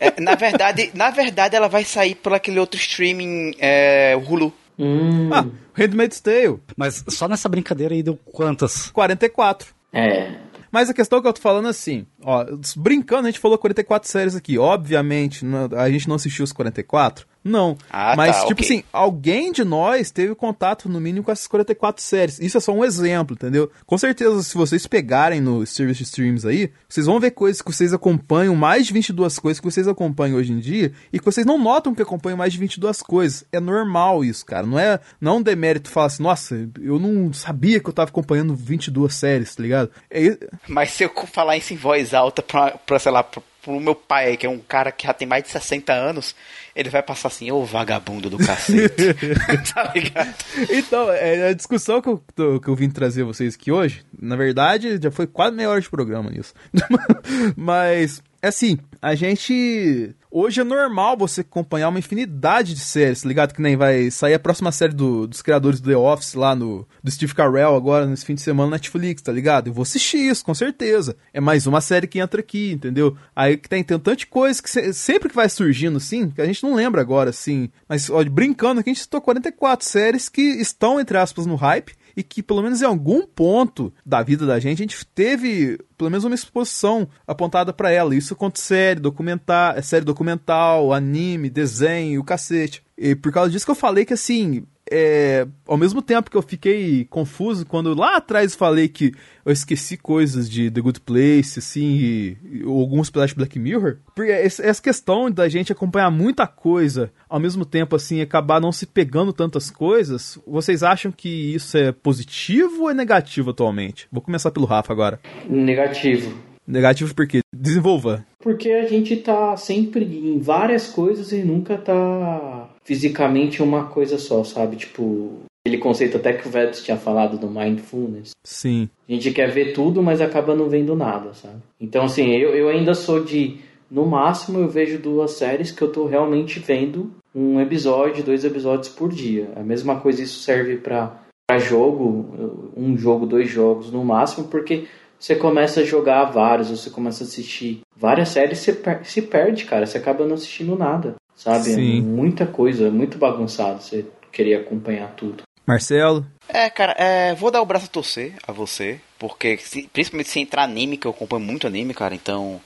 É, na verdade, na verdade, ela vai sair por aquele outro streaming, é, Hulu. Hum. Ah, Handmaid's Tale. Mas só nessa brincadeira aí deu quantas? 44. É. Mas a questão que eu tô falando é assim, ó, brincando, a gente falou 44 séries aqui. Obviamente, a gente não assistiu os 44. Não. Ah, Mas, tá, tipo ok. assim, alguém de nós teve contato, no mínimo, com essas 44 séries. Isso é só um exemplo, entendeu? Com certeza, se vocês pegarem no service streams aí, vocês vão ver coisas que vocês acompanham, mais de 22 coisas que vocês acompanham hoje em dia, e que vocês não notam que acompanham mais de 22 coisas. É normal isso, cara. Não é, não é um demérito falar assim, nossa, eu não sabia que eu tava acompanhando 22 séries, tá ligado? É, Mas se eu falar isso em voz alta pra, pra sei lá, pro, pro meu pai, que é um cara que já tem mais de 60 anos, ele vai passar assim, ô vagabundo do cacete. tá ligado? Então, é a discussão que eu, tô- que eu vim trazer a vocês aqui hoje, na verdade, já foi quase meia hora de programa nisso. Mas, é assim, a gente. Hoje é normal você acompanhar uma infinidade de séries, tá ligado? Que nem vai sair a próxima série do- dos criadores do The Office lá no. Do Steve Carell agora, nesse fim de semana na Netflix, tá ligado? Eu vou assistir isso, com certeza. É mais uma série que entra aqui, entendeu? Aí que tem, tem tanta coisa que se- sempre que vai surgindo, assim, que a gente não lembra agora, assim. Mas, ó, brincando aqui, a gente citou 44 séries que estão, entre aspas, no hype e que pelo menos em algum ponto da vida da gente a gente teve pelo menos uma exposição apontada pra ela. Isso quanto série, documentar, é série documental, anime, desenho, cacete. E por causa disso que eu falei que assim, é, ao mesmo tempo que eu fiquei confuso quando lá atrás falei que eu esqueci coisas de The Good Place, assim, e, e alguns pedaços de Black Mirror, porque essa questão da gente acompanhar muita coisa, ao mesmo tempo, assim, acabar não se pegando tantas coisas, vocês acham que isso é positivo ou é negativo atualmente? Vou começar pelo Rafa agora. Negativo. Negativo porque desenvolva. Porque a gente tá sempre em várias coisas e nunca tá fisicamente uma coisa só, sabe? Tipo, aquele conceito até que o Vetos tinha falado do mindfulness. Sim. A gente quer ver tudo, mas acaba não vendo nada, sabe? Então, assim, eu, eu ainda sou de. No máximo, eu vejo duas séries que eu tô realmente vendo um episódio, dois episódios por dia. A mesma coisa isso serve pra jogo, um jogo, dois jogos no máximo, porque você começa a jogar vários, você começa a assistir várias séries, você per- se perde, cara. Você acaba não assistindo nada, sabe? Sim. É muita coisa, muito bagunçado você querer acompanhar tudo. Marcelo? É, cara, é, vou dar o braço a torcer a você, porque se- principalmente se entrar anime, que eu acompanho muito anime, cara, então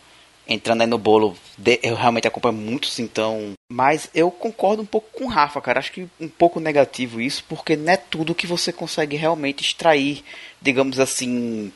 entrando aí no bolo, de- eu realmente acompanho muitos, então. Mas eu concordo um pouco com o Rafa, cara. Acho que um pouco negativo isso, porque não é tudo que você consegue realmente extrair, digamos assim,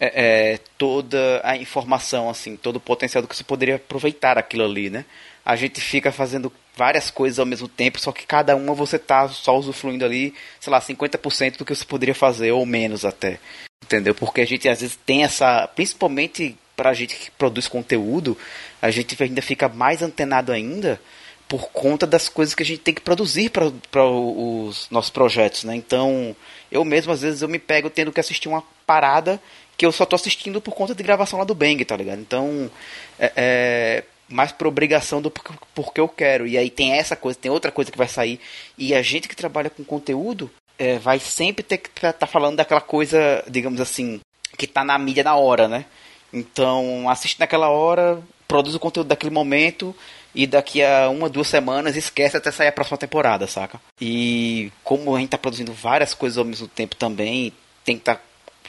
é, é, toda a informação, assim, todo o potencial do que você poderia aproveitar aquilo ali, né? A gente fica fazendo várias coisas ao mesmo tempo, só que cada uma você tá só usufruindo ali, sei lá, 50% do que você poderia fazer, ou menos até. Entendeu? Porque a gente às vezes tem essa. Principalmente pra gente que produz conteúdo, a gente ainda fica mais antenado ainda por conta das coisas que a gente tem que produzir para os nossos projetos, né? Então, eu mesmo às vezes eu me pego tendo que assistir uma parada que eu só tô assistindo por conta de gravação lá do Bang, tá ligado? Então, é, é mais por obrigação do porque, eu quero. E aí tem essa coisa, tem outra coisa que vai sair. E a gente que trabalha com conteúdo é, vai sempre ter que estar tá falando daquela coisa, digamos assim, que tá na mídia na hora, né? Então, assiste naquela hora, produz o conteúdo daquele momento e daqui a uma, duas semanas esquece até sair a próxima temporada, saca? E como a gente tá produzindo várias coisas ao mesmo tempo também, tem que estar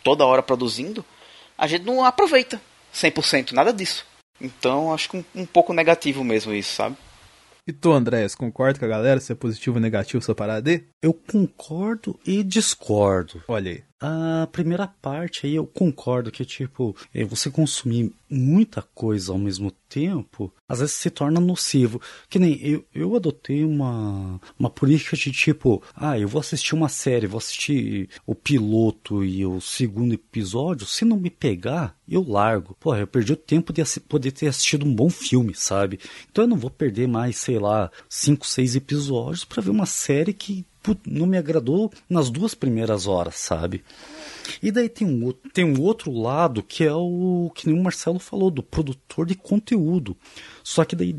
toda hora produzindo, a gente não aproveita 100%, nada disso. Então acho que um, um pouco negativo mesmo isso, sabe? E tu, Andrés, concorda com a galera se é positivo ou negativo essa parada Eu concordo e discordo. Olha aí. A primeira parte aí eu concordo que, tipo, é, você consumir muita coisa ao mesmo tempo, às vezes se torna nocivo. Que nem eu, eu adotei uma, uma política de tipo, ah, eu vou assistir uma série, vou assistir o piloto e o segundo episódio, se não me pegar, eu largo. Pô, eu perdi o tempo de poder ter assistido um bom filme, sabe? Então eu não vou perder mais, sei lá, cinco, seis episódios para ver uma série que não me agradou nas duas primeiras horas, sabe? E daí tem um, tem um outro lado que é o que nem o Marcelo falou, do produtor de conteúdo. Só que daí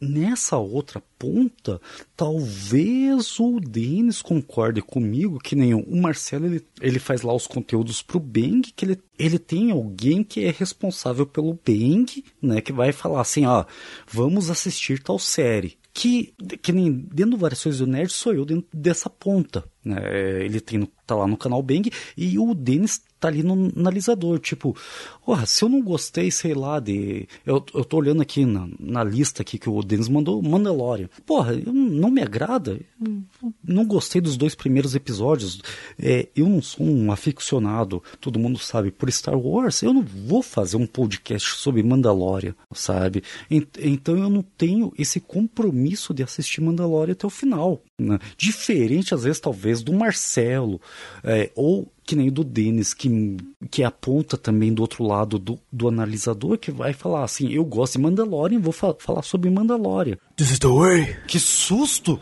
nessa outra ponta, talvez o Denis concorde comigo que nem o Marcelo ele, ele faz lá os conteúdos pro Bang, que ele, ele tem alguém que é responsável pelo Bang, né, que vai falar assim, ó, vamos assistir tal série que, que nem dentro do Variações do Nerd sou eu dentro dessa ponta. Né? Ele tem no, tá lá no canal Bang e o Denis tá ali no analisador. Tipo, oh, se eu não gostei, sei lá, de. Eu, eu tô olhando aqui na, na lista aqui que o Denis mandou, Mandalorian. Porra, não me agrada. não gostei dos dois primeiros episódios. É, eu não sou um aficionado, todo mundo sabe, por Star Wars. Eu não vou fazer um podcast sobre Mandalorian, sabe? Então eu não tenho esse compromisso de assistir Mandalorian até o final. Né? Diferente, às vezes, talvez, do Marcelo, é, ou que nem do Denis, que, que aponta também do outro lado do, do analisador, que vai falar assim: eu gosto de Mandalorian, vou fa falar sobre Mandalorian. This is the way. Que susto!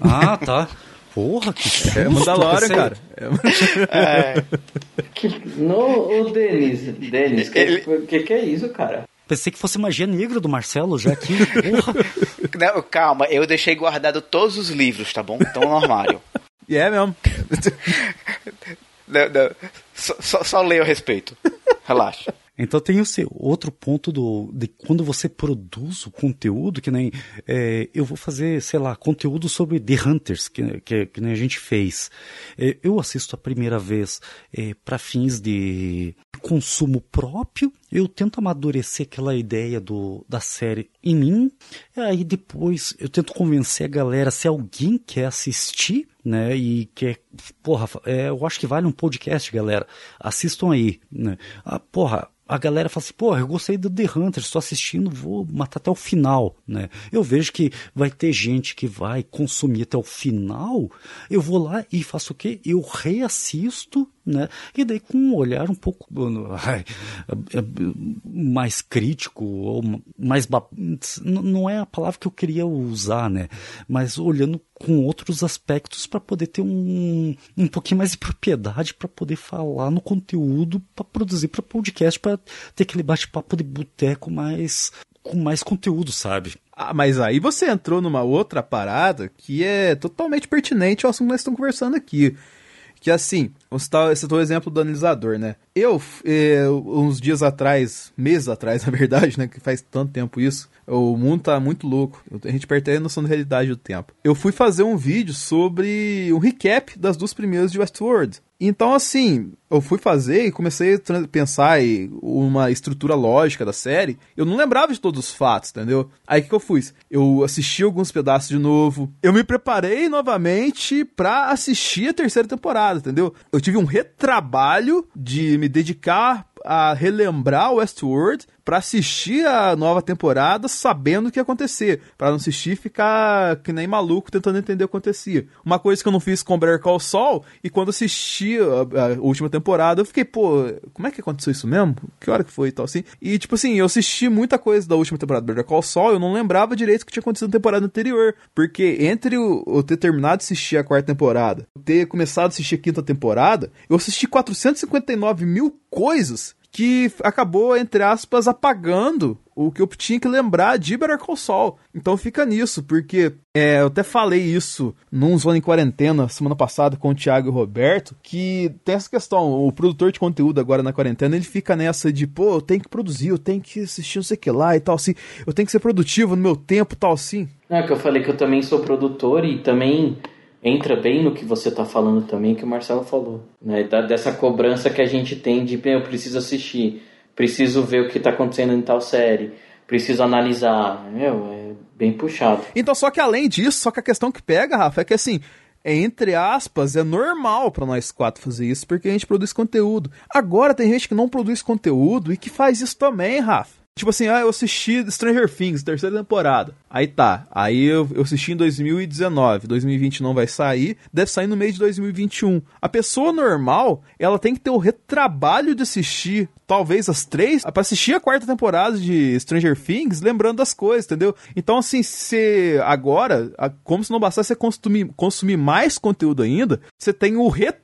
Ah, tá. Porra, que susto. É Mandalorian, cara. É... que, no, o Denis, Denis, que, Ele... que, que é isso, cara? Pensei que fosse magia negra do Marcelo já aqui. Não, calma, eu deixei guardado todos os livros, tá bom? Estão no armário. E é mesmo. Não, não. Só, só, só leio a respeito. Relaxa. Então tem o seu outro ponto do, de quando você produz o conteúdo, que nem é, eu vou fazer, sei lá, conteúdo sobre The Hunters, que, que, que nem a gente fez. É, eu assisto a primeira vez é, para fins de consumo próprio, eu tento amadurecer aquela ideia do, da série em mim, aí depois eu tento convencer a galera se alguém quer assistir, né? E quer, porra, é, eu acho que vale um podcast, galera. Assistam aí, né? Ah, porra, a galera fala assim, pô, eu gostei do The Hunter, estou assistindo, vou matar até o final, né? Eu vejo que vai ter gente que vai consumir até o final, eu vou lá e faço o quê? Eu reassisto né? E daí com um olhar um pouco ai, é, é, mais crítico ou mais não é a palavra que eu queria usar, né? Mas olhando com outros aspectos para poder ter um, um pouquinho mais de propriedade para poder falar no conteúdo para produzir para podcast para ter aquele bate-papo de boteco mais com mais conteúdo, sabe? Ah, mas aí você entrou numa outra parada que é totalmente pertinente ao assunto que nós estamos conversando aqui. Que assim, você citou o exemplo do analisador, né? Eu, eh, uns dias atrás, meses atrás, na verdade, né? Que faz tanto tempo isso, o mundo tá muito louco. A gente perde a noção da realidade do tempo. Eu fui fazer um vídeo sobre um recap das duas primeiras de Westworld. Então, assim, eu fui fazer e comecei a pensar em uma estrutura lógica da série. Eu não lembrava de todos os fatos, entendeu? Aí o que, que eu fiz? Eu assisti alguns pedaços de novo. Eu me preparei novamente pra assistir a terceira temporada, entendeu? Eu tive um retrabalho de me dedicar a relembrar Westworld para assistir a nova temporada sabendo o que ia acontecer, para não assistir e ficar que nem maluco tentando entender o que acontecia. Uma coisa que eu não fiz com Better Call Saul e quando assisti a, a, última temporada eu fiquei, pô, como é que aconteceu isso mesmo? Que hora que foi e tal assim? E tipo assim, eu assisti muita coisa da última temporada do Better Call Saul, eu não lembrava direito o que tinha acontecido na temporada anterior, porque entre o, eu ter terminado de assistir a quarta temporada, ter começado a assistir a quinta temporada, eu assisti 459 mil coisas que acabou, entre aspas, apagando o que eu tinha que lembrar de Better Call Saul. Então fica nisso, porque é, eu até falei isso num Zona em Quarentena semana passada com o Thiago e o Roberto, que tem essa questão, o produtor de conteúdo agora na quarentena, ele fica nessa de, pô, eu tenho que produzir, eu tenho que assistir não sei o que lá e tal assim, eu tenho que ser produtivo no meu tempo tal assim. É que eu falei que eu também sou produtor e também entra bem no que você está falando também, que o Marcelo falou, né? Da, dessa cobrança que a gente tem de, eu preciso assistir, preciso ver o que está acontecendo em tal série, preciso analisar. Meu, é bem puxado. Então, só que além disso, só que a questão que pega, Rafa, é que assim, entre aspas, é normal para nós quatro fazer isso, porque a gente produz conteúdo. Agora tem gente que não produz conteúdo e que faz isso também, Rafa. Tipo assim, ah, eu assisti Stranger Things, terceira temporada. Aí tá, aí eu, eu assisti em 2019, 2020 não vai sair, deve sair no meio de 2021. A pessoa normal, ela tem que ter o retrabalho de assistir talvez as três, para assistir a quarta temporada de Stranger Things, lembrando das coisas, entendeu? Então, assim, se agora, como se não bastasse você consumir, consumir mais conteúdo ainda, você tem o retrabalho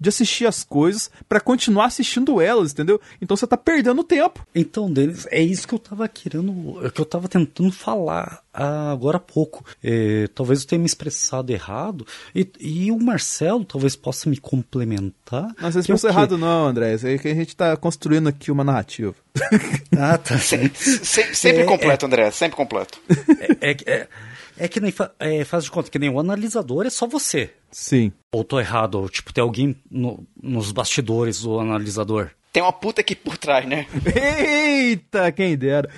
de assistir as coisas para continuar assistindo elas, entendeu? Então você tá perdendo tempo. Então, Denis, é isso que eu tava querendo, é que eu tava tentando falar agora há pouco. É, talvez eu tenha me expressado errado. E, e o Marcelo talvez possa me complementar. Não, você expressou é errado, não, André. Isso aí que a gente está construindo aqui uma narrativa. ah, tá. sempre, sempre é, completo, é, André, sempre completo. É, é, é, é que nem é, faz de conta que nem o analisador é só você. Sim. Ou tô errado, tipo, tem alguém no, nos bastidores do analisador tem uma puta aqui por trás, né? Eita, quem dera.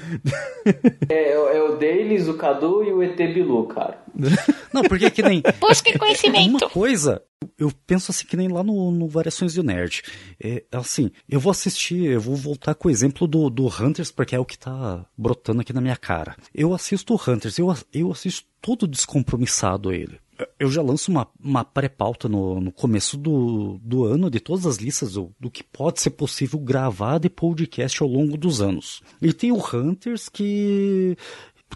É, é o Delis, o Cadu e o ET Bilu, cara. Não, porque que nem. Busque conhecimento. Uma coisa, eu penso assim que nem lá no, no Variações do Nerd. É, assim, eu vou assistir, eu vou voltar com o exemplo do, do Hunters, porque é o que tá brotando aqui na minha cara. Eu assisto o Hunters, eu, eu assisto todo descompromissado a ele eu já lanço uma, uma pré-pauta no, no começo do, do ano de todas as listas do, do que pode ser possível gravar de podcast ao longo dos anos. E tem o Hunters que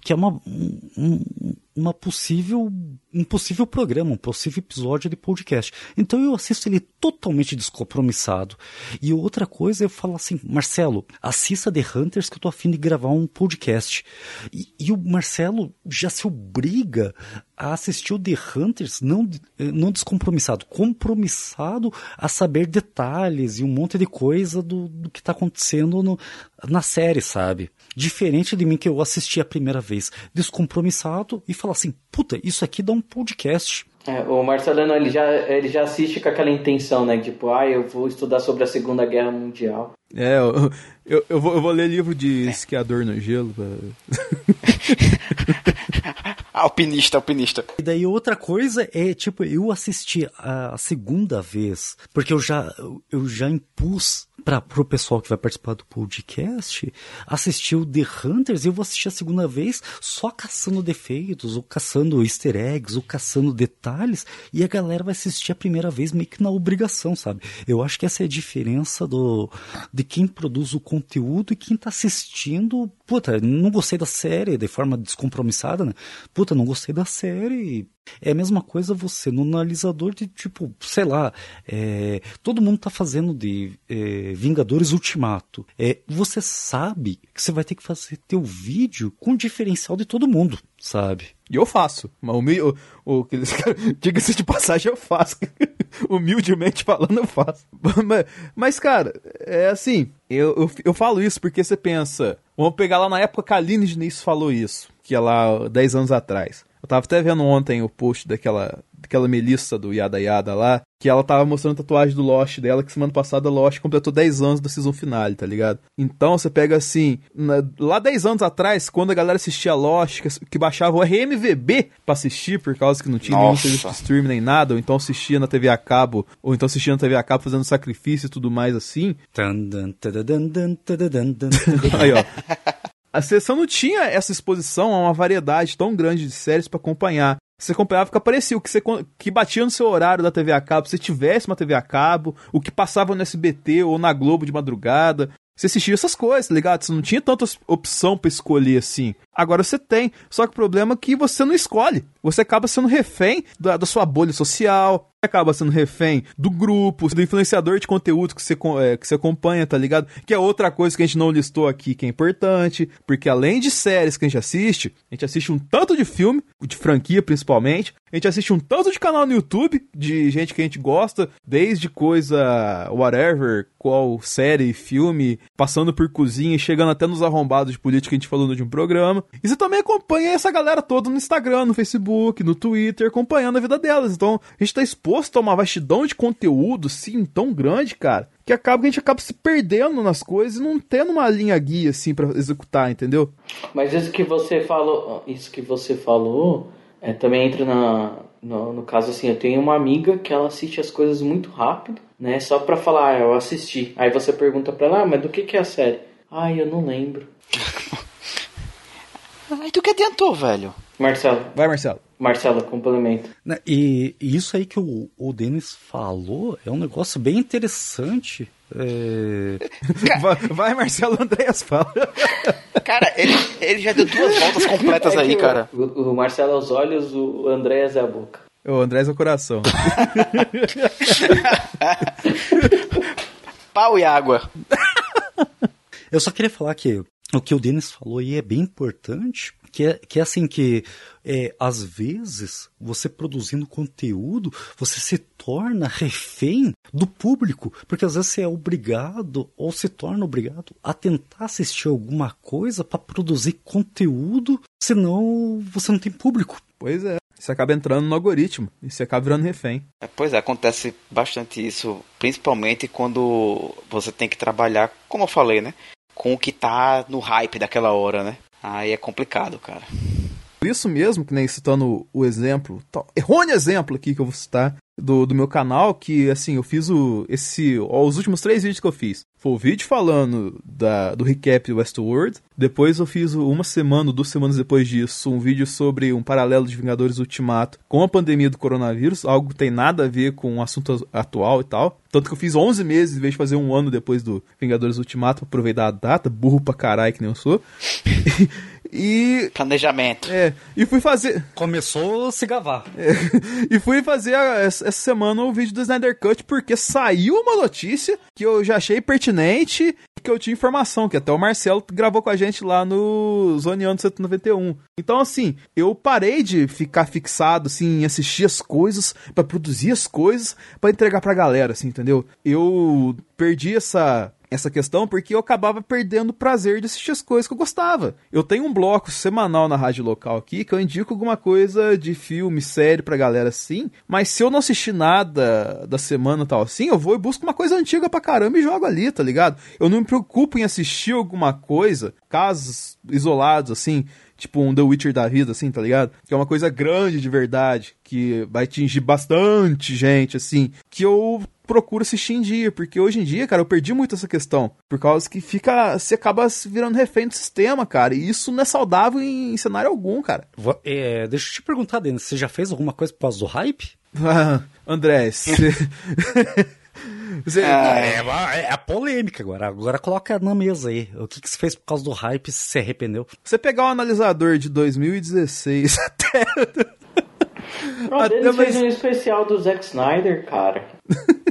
que é uma, um, uma possível, um possível programa, um possível episódio de podcast. Então eu assisto ele totalmente descompromissado. E outra coisa, eu falo assim, Marcelo, assista The Hunters que eu tô afim de gravar um podcast. E, e o Marcelo já se obriga a assistir o The Hunters não, não descompromissado, compromissado a saber detalhes e um monte de coisa do, do que está acontecendo no, na série, sabe? Diferente de mim que eu assisti a primeira vez, descompromissado e falar assim, puta, isso aqui dá um podcast. É, o Marcelano ele já, ele já assiste com aquela intenção, né? Tipo, ah, eu vou estudar sobre a Segunda Guerra Mundial. É, eu, eu, eu, vou, eu vou ler livro de esquiador no gelo. alpinista, alpinista. E daí outra coisa é, tipo, eu assisti a segunda vez, porque eu já, eu já impus para o pessoal que vai participar do podcast assistir o The Hunters, eu vou assistir a segunda vez só caçando defeitos, ou caçando easter eggs, ou caçando detalhes, e a galera vai assistir a primeira vez meio que na obrigação, sabe? Eu acho que essa é a diferença do de quem produz o conteúdo e quem tá assistindo. Puta, não gostei da série de forma descompromissada, né? Puta, não gostei da série, é a mesma coisa você no analisador de tipo, sei lá, é, todo mundo tá fazendo de é, Vingadores Ultimato. É, você sabe que você vai ter que fazer teu vídeo com o diferencial de todo mundo, sabe? E eu faço. Mas o, o, diga-se de passagem, eu faço. Humildemente falando, eu faço. Mas, mas, cara, é assim, eu, eu, eu, falo isso porque você pensa. Vamos pegar lá na época que a Aline Diniz falou isso, que é lá 10 anos atrás. Eu tava até vendo ontem o post daquela, daquela Melissa do Yada Yada lá, que ela tava mostrando a tatuagem do Lost dela, que semana passada Lost completou 10 anos da season finale, tá ligado? Então você pega assim, na, lá 10 anos atrás, quando a galera assistia Lost, que, que baixava o RMVB pra assistir, por causa que não tinha Nossa. nenhum serviço de streaming nem nada, ou então assistia na TV a cabo, ou então assistia na TV a cabo fazendo sacrifício e tudo mais assim. Aí, ó. A seleção não tinha essa exposição a uma variedade tão grande de séries para acompanhar. Você acompanhava que aparecia o que, você, que batia no seu horário da TV a cabo, se tivesse uma TV a cabo, o que passava no SBT ou na Globo de madrugada. Você assistia essas coisas, tá ligado? Você não tinha tanta opção para escolher assim. Agora você tem. Só que o problema é que você não escolhe. Você acaba sendo refém da, da sua bolha social, acaba sendo refém do grupo, do influenciador de conteúdo que você, é, que você acompanha, tá ligado? Que é outra coisa que a gente não listou aqui que é importante, porque além de séries que a gente assiste, a gente assiste um tanto de filme, de franquia principalmente, a gente assiste um tanto de canal no YouTube, de gente que a gente gosta, desde coisa whatever, qual série, filme, passando por cozinha, chegando até nos arrombados de política que a gente falou no último programa. E você também acompanha essa galera toda no Instagram, no Facebook, no Twitter, acompanhando a vida delas. Então, a gente tá exposto a uma vastidão de conteúdo, sim, tão grande, cara, que acaba que a gente acaba se perdendo nas coisas e não tendo uma linha guia, assim, para executar, entendeu? Mas isso que você falou, isso que você falou, é, também entra na, no, no caso assim, eu tenho uma amiga que ela assiste as coisas muito rápido, né? Só pra falar, ah, eu assisti. Aí você pergunta pra ela, ah, mas do que, que é a série? Ai, eu não lembro. Ai, tu que adiantou, velho? Marcelo. Vai, Marcelo. Marcelo, complemento. E, e isso aí que o, o Denis falou é um negócio bem interessante. É, Vai, vai, Marcelo Andréas, fala. Cara, ele, ele já deu duas voltas completas É aí, cara. O, o Marcelo é os olhos, o Andréas é a boca. O Andrés é o coração. Pau e água. Eu só queria falar que o que o Denis falou aí é bem importante, que é, que é assim que é, às vezes você produzindo conteúdo, você se torna refém do público, porque às vezes você é obrigado ou se torna obrigado a tentar assistir alguma coisa para produzir conteúdo, senão você não tem público. Pois é. Você acaba entrando no algoritmo e você acaba virando refém. É, Pois é, acontece bastante isso, principalmente quando você tem que trabalhar, como eu falei, né? Com o que tá no hype daquela hora, né? Aí é complicado, cara. Por isso mesmo, que nem citando o exemplo, errôneo exemplo aqui que eu vou citar, do, do meu canal, que assim, eu fiz o. esse. Ó, os últimos três vídeos que eu fiz. Foi o vídeo falando da, do recap do Westworld. Depois eu fiz uma semana, duas semanas depois disso, um vídeo sobre um paralelo de Vingadores Ultimato com a pandemia do coronavírus, algo que tem nada a ver com o assunto atual e tal. Tanto que eu fiz 11 meses em vez de fazer um ano depois do Vingadores Ultimato pra aproveitar a data, burro pra caralho que nem eu sou. e. Planejamento. É, e fui fazer. Começou a se gavar. e fui fazer a- essa semana o vídeo do Snyder Cut porque saiu uma notícia que eu já achei pertinente que eu tinha informação, que até o Marcelo gravou com a gente lá no Zoneando 191. Então, assim, eu parei de ficar fixado, assim, em assistir as coisas, pra produzir as coisas, pra entregar pra galera, assim, entendeu? Eu perdi essa essa questão porque eu acabava perdendo o prazer de assistir as coisas que eu gostava. Eu tenho um bloco semanal na rádio local aqui que eu indico alguma coisa de filme, série pra galera assim, mas se eu não assistir nada da semana tal assim, eu vou e busco uma coisa antiga pra caramba e jogo ali, tá ligado? Eu não me preocupo em assistir alguma coisa, casos isolados assim, tipo um The Witcher da vida, assim, tá ligado? Que é uma coisa grande de verdade, que vai atingir bastante gente, assim, que eu procuro assistir em dia, porque hoje em dia, cara, eu perdi muito essa questão, por causa que fica, você acaba se virando refém do sistema, cara, e isso não é saudável em, cenário algum, cara. É, deixa eu te perguntar, Denis, você já fez alguma coisa por causa do hype? Ah, André, você... você- É, é a polêmica agora. Agora coloca na mesa aí. O que, que você fez por causa do hype se você arrependeu? você pegar o analisador de 2016 até... O Até mais- fez um especial do Zack Snyder, cara.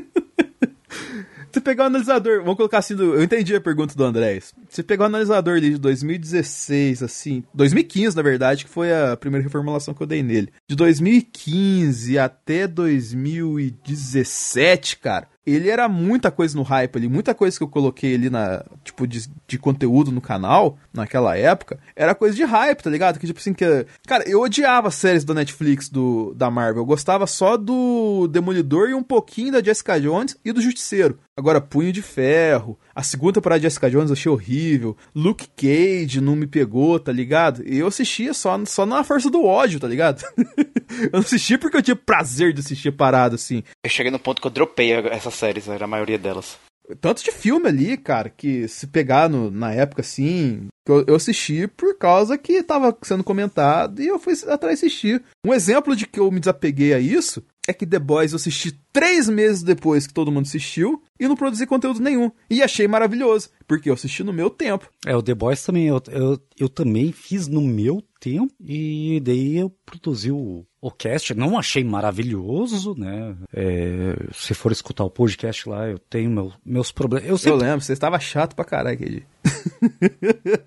Você pegar o analisador, vamos colocar assim, do- eu entendi a pergunta do Andrés. Você pegar o analisador ali de 2016, assim, 2015 na verdade, que foi a primeira reformulação que eu dei nele. De 2015 até 2017, cara, ele era muita coisa no hype ali, muita coisa que eu coloquei ali na, tipo, de, de conteúdo no canal, naquela época, era coisa de hype, tá ligado? Que tipo assim, que. Cara, eu odiava as séries da Netflix do, da Marvel. Eu gostava só do Demolidor e um pouquinho da Jessica Jones e do Justiceiro. Agora, Punho de Ferro. A segunda temporada de Jessica Jones eu achei horrível. Luke Cage não me pegou, tá ligado? E eu assistia só, só na força do ódio, tá ligado? eu não assistia porque eu tinha prazer de assistir a parada, assim. Eu cheguei no ponto que eu dropei essas séries, era a maioria delas. tanto de filme ali, cara, que se pegar no- na época assim, que eu, eu assisti por causa que tava sendo comentado e eu fui atrás assistir. Um exemplo de que eu me desapeguei a isso é que The Boys eu assisti três meses depois que todo mundo assistiu e não produzi conteúdo nenhum. E achei maravilhoso, porque eu assisti no meu tempo. É, o The Boys também, eu, eu, eu também fiz no meu tempo e daí eu produzi o, o cast. Não achei maravilhoso, né? É, se for escutar o podcast lá, eu tenho meu- meus problemas. Eu Eu sempre lembro, você estava chato pra caralho aquele dia.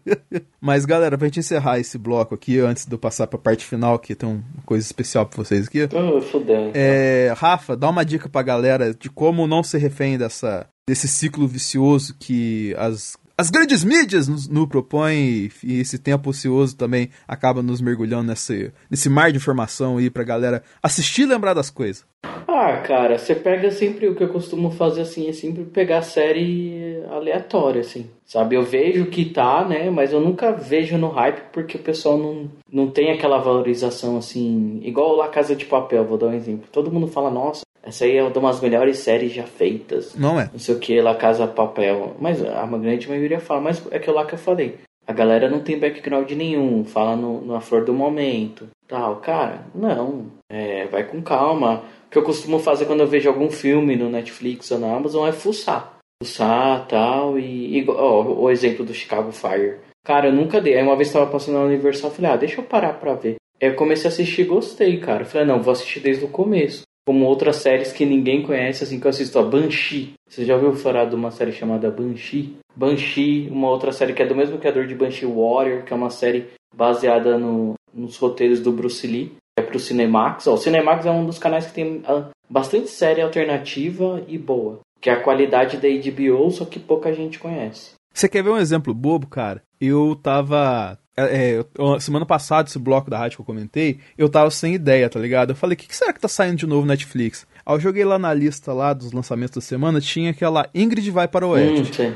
Mas galera, pra gente encerrar esse bloco aqui, antes de eu passar pra parte final, que tem uma coisa especial pra vocês aqui. Oh, fudeu. É, Rafa, dá uma dica pra galera de como não ser refém dessa, desse ciclo vicioso que as, as grandes mídias nos, no propõem e esse tempo ocioso também acaba nos mergulhando nesse, nesse mar de informação aí pra galera assistir e lembrar das coisas. Ah, cara, você pega sempre o que eu costumo fazer assim, é sempre pegar série aleatória, assim. Sabe, eu vejo que tá, né? Mas eu nunca vejo no hype porque o pessoal não, não tem aquela valorização assim. Igual La Casa de Papel, vou dar um exemplo. Todo mundo fala, nossa, essa aí é uma das melhores séries já feitas. Não é? Não sei o que, La Casa Papel. Mas a grande maioria fala, mas é aquilo lá que eu falei. A galera não tem background nenhum, fala no, na flor do momento. Tal, cara, não. É, vai com calma. O que eu costumo fazer quando eu vejo algum filme no Netflix ou na Amazon é fuçar. Fuçar tal. E. e ó, o exemplo do Chicago Fire. Cara, eu nunca dei. Aí uma vez tava passando na Universal, eu falei, ah, deixa eu parar pra ver. Aí eu comecei a assistir e gostei, cara. Eu falei, não, vou assistir desde o começo como outras séries que ninguém conhece, assim que eu assisto, a Banshee. Você já ouviu falar de uma série chamada Banshee? Banshee, uma outra série que é do mesmo criador de Banshee Warrior, que é uma série baseada no, nos roteiros do Bruce Lee. É pro Cinemax. Ó, o Cinemax é um dos canais que tem uh, bastante série alternativa e boa. Que é a qualidade da HBO, só que pouca gente conhece. Você quer ver um exemplo bobo, cara? Eu tava é, é semana passada, esse bloco da rádio que eu comentei, eu tava sem ideia, tá ligado? Eu falei, o que, que, será que tá saindo de novo Netflix? Aí eu joguei lá na lista lá dos lançamentos da semana, tinha aquela Ingrid Vai para o Oeste. Hum,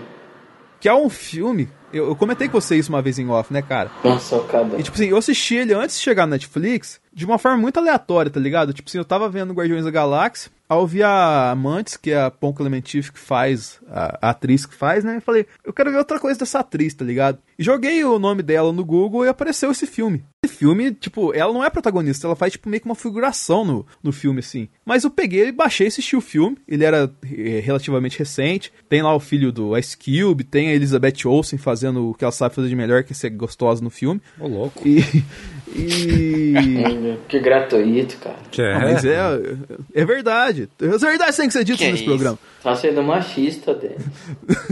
que é um filme. Eu, eu, comentei com você isso uma vez em off, né, cara? Nossa, cara. E tipo assim, eu assisti ele antes de chegar na Netflix de uma forma muito aleatória, tá ligado? Tipo assim, eu tava vendo Guardiões da Galáxia, ao vi a Amantes, que é a Pon Clementif que faz, a, a, atriz que faz, né? Eu falei, eu quero ver outra coisa dessa atriz, tá ligado? E joguei o nome dela no Google e apareceu esse filme. Esse filme, tipo, ela não é protagonista, ela faz, tipo, meio que uma figuração no, no filme, assim. Mas eu peguei, baixei e assisti o filme. Ele era é, relativamente recente. Tem lá o filho do Ice Cube, tem a Elizabeth Olsen fazendo o que ela sabe fazer de melhor, que é ser gostosa no filme. Ô, louco. E. e... que gratuito, cara. É. Não, mas é, é verdade. É verdade tem que ser dito que nesse é programa. Tá sendo machista, dele.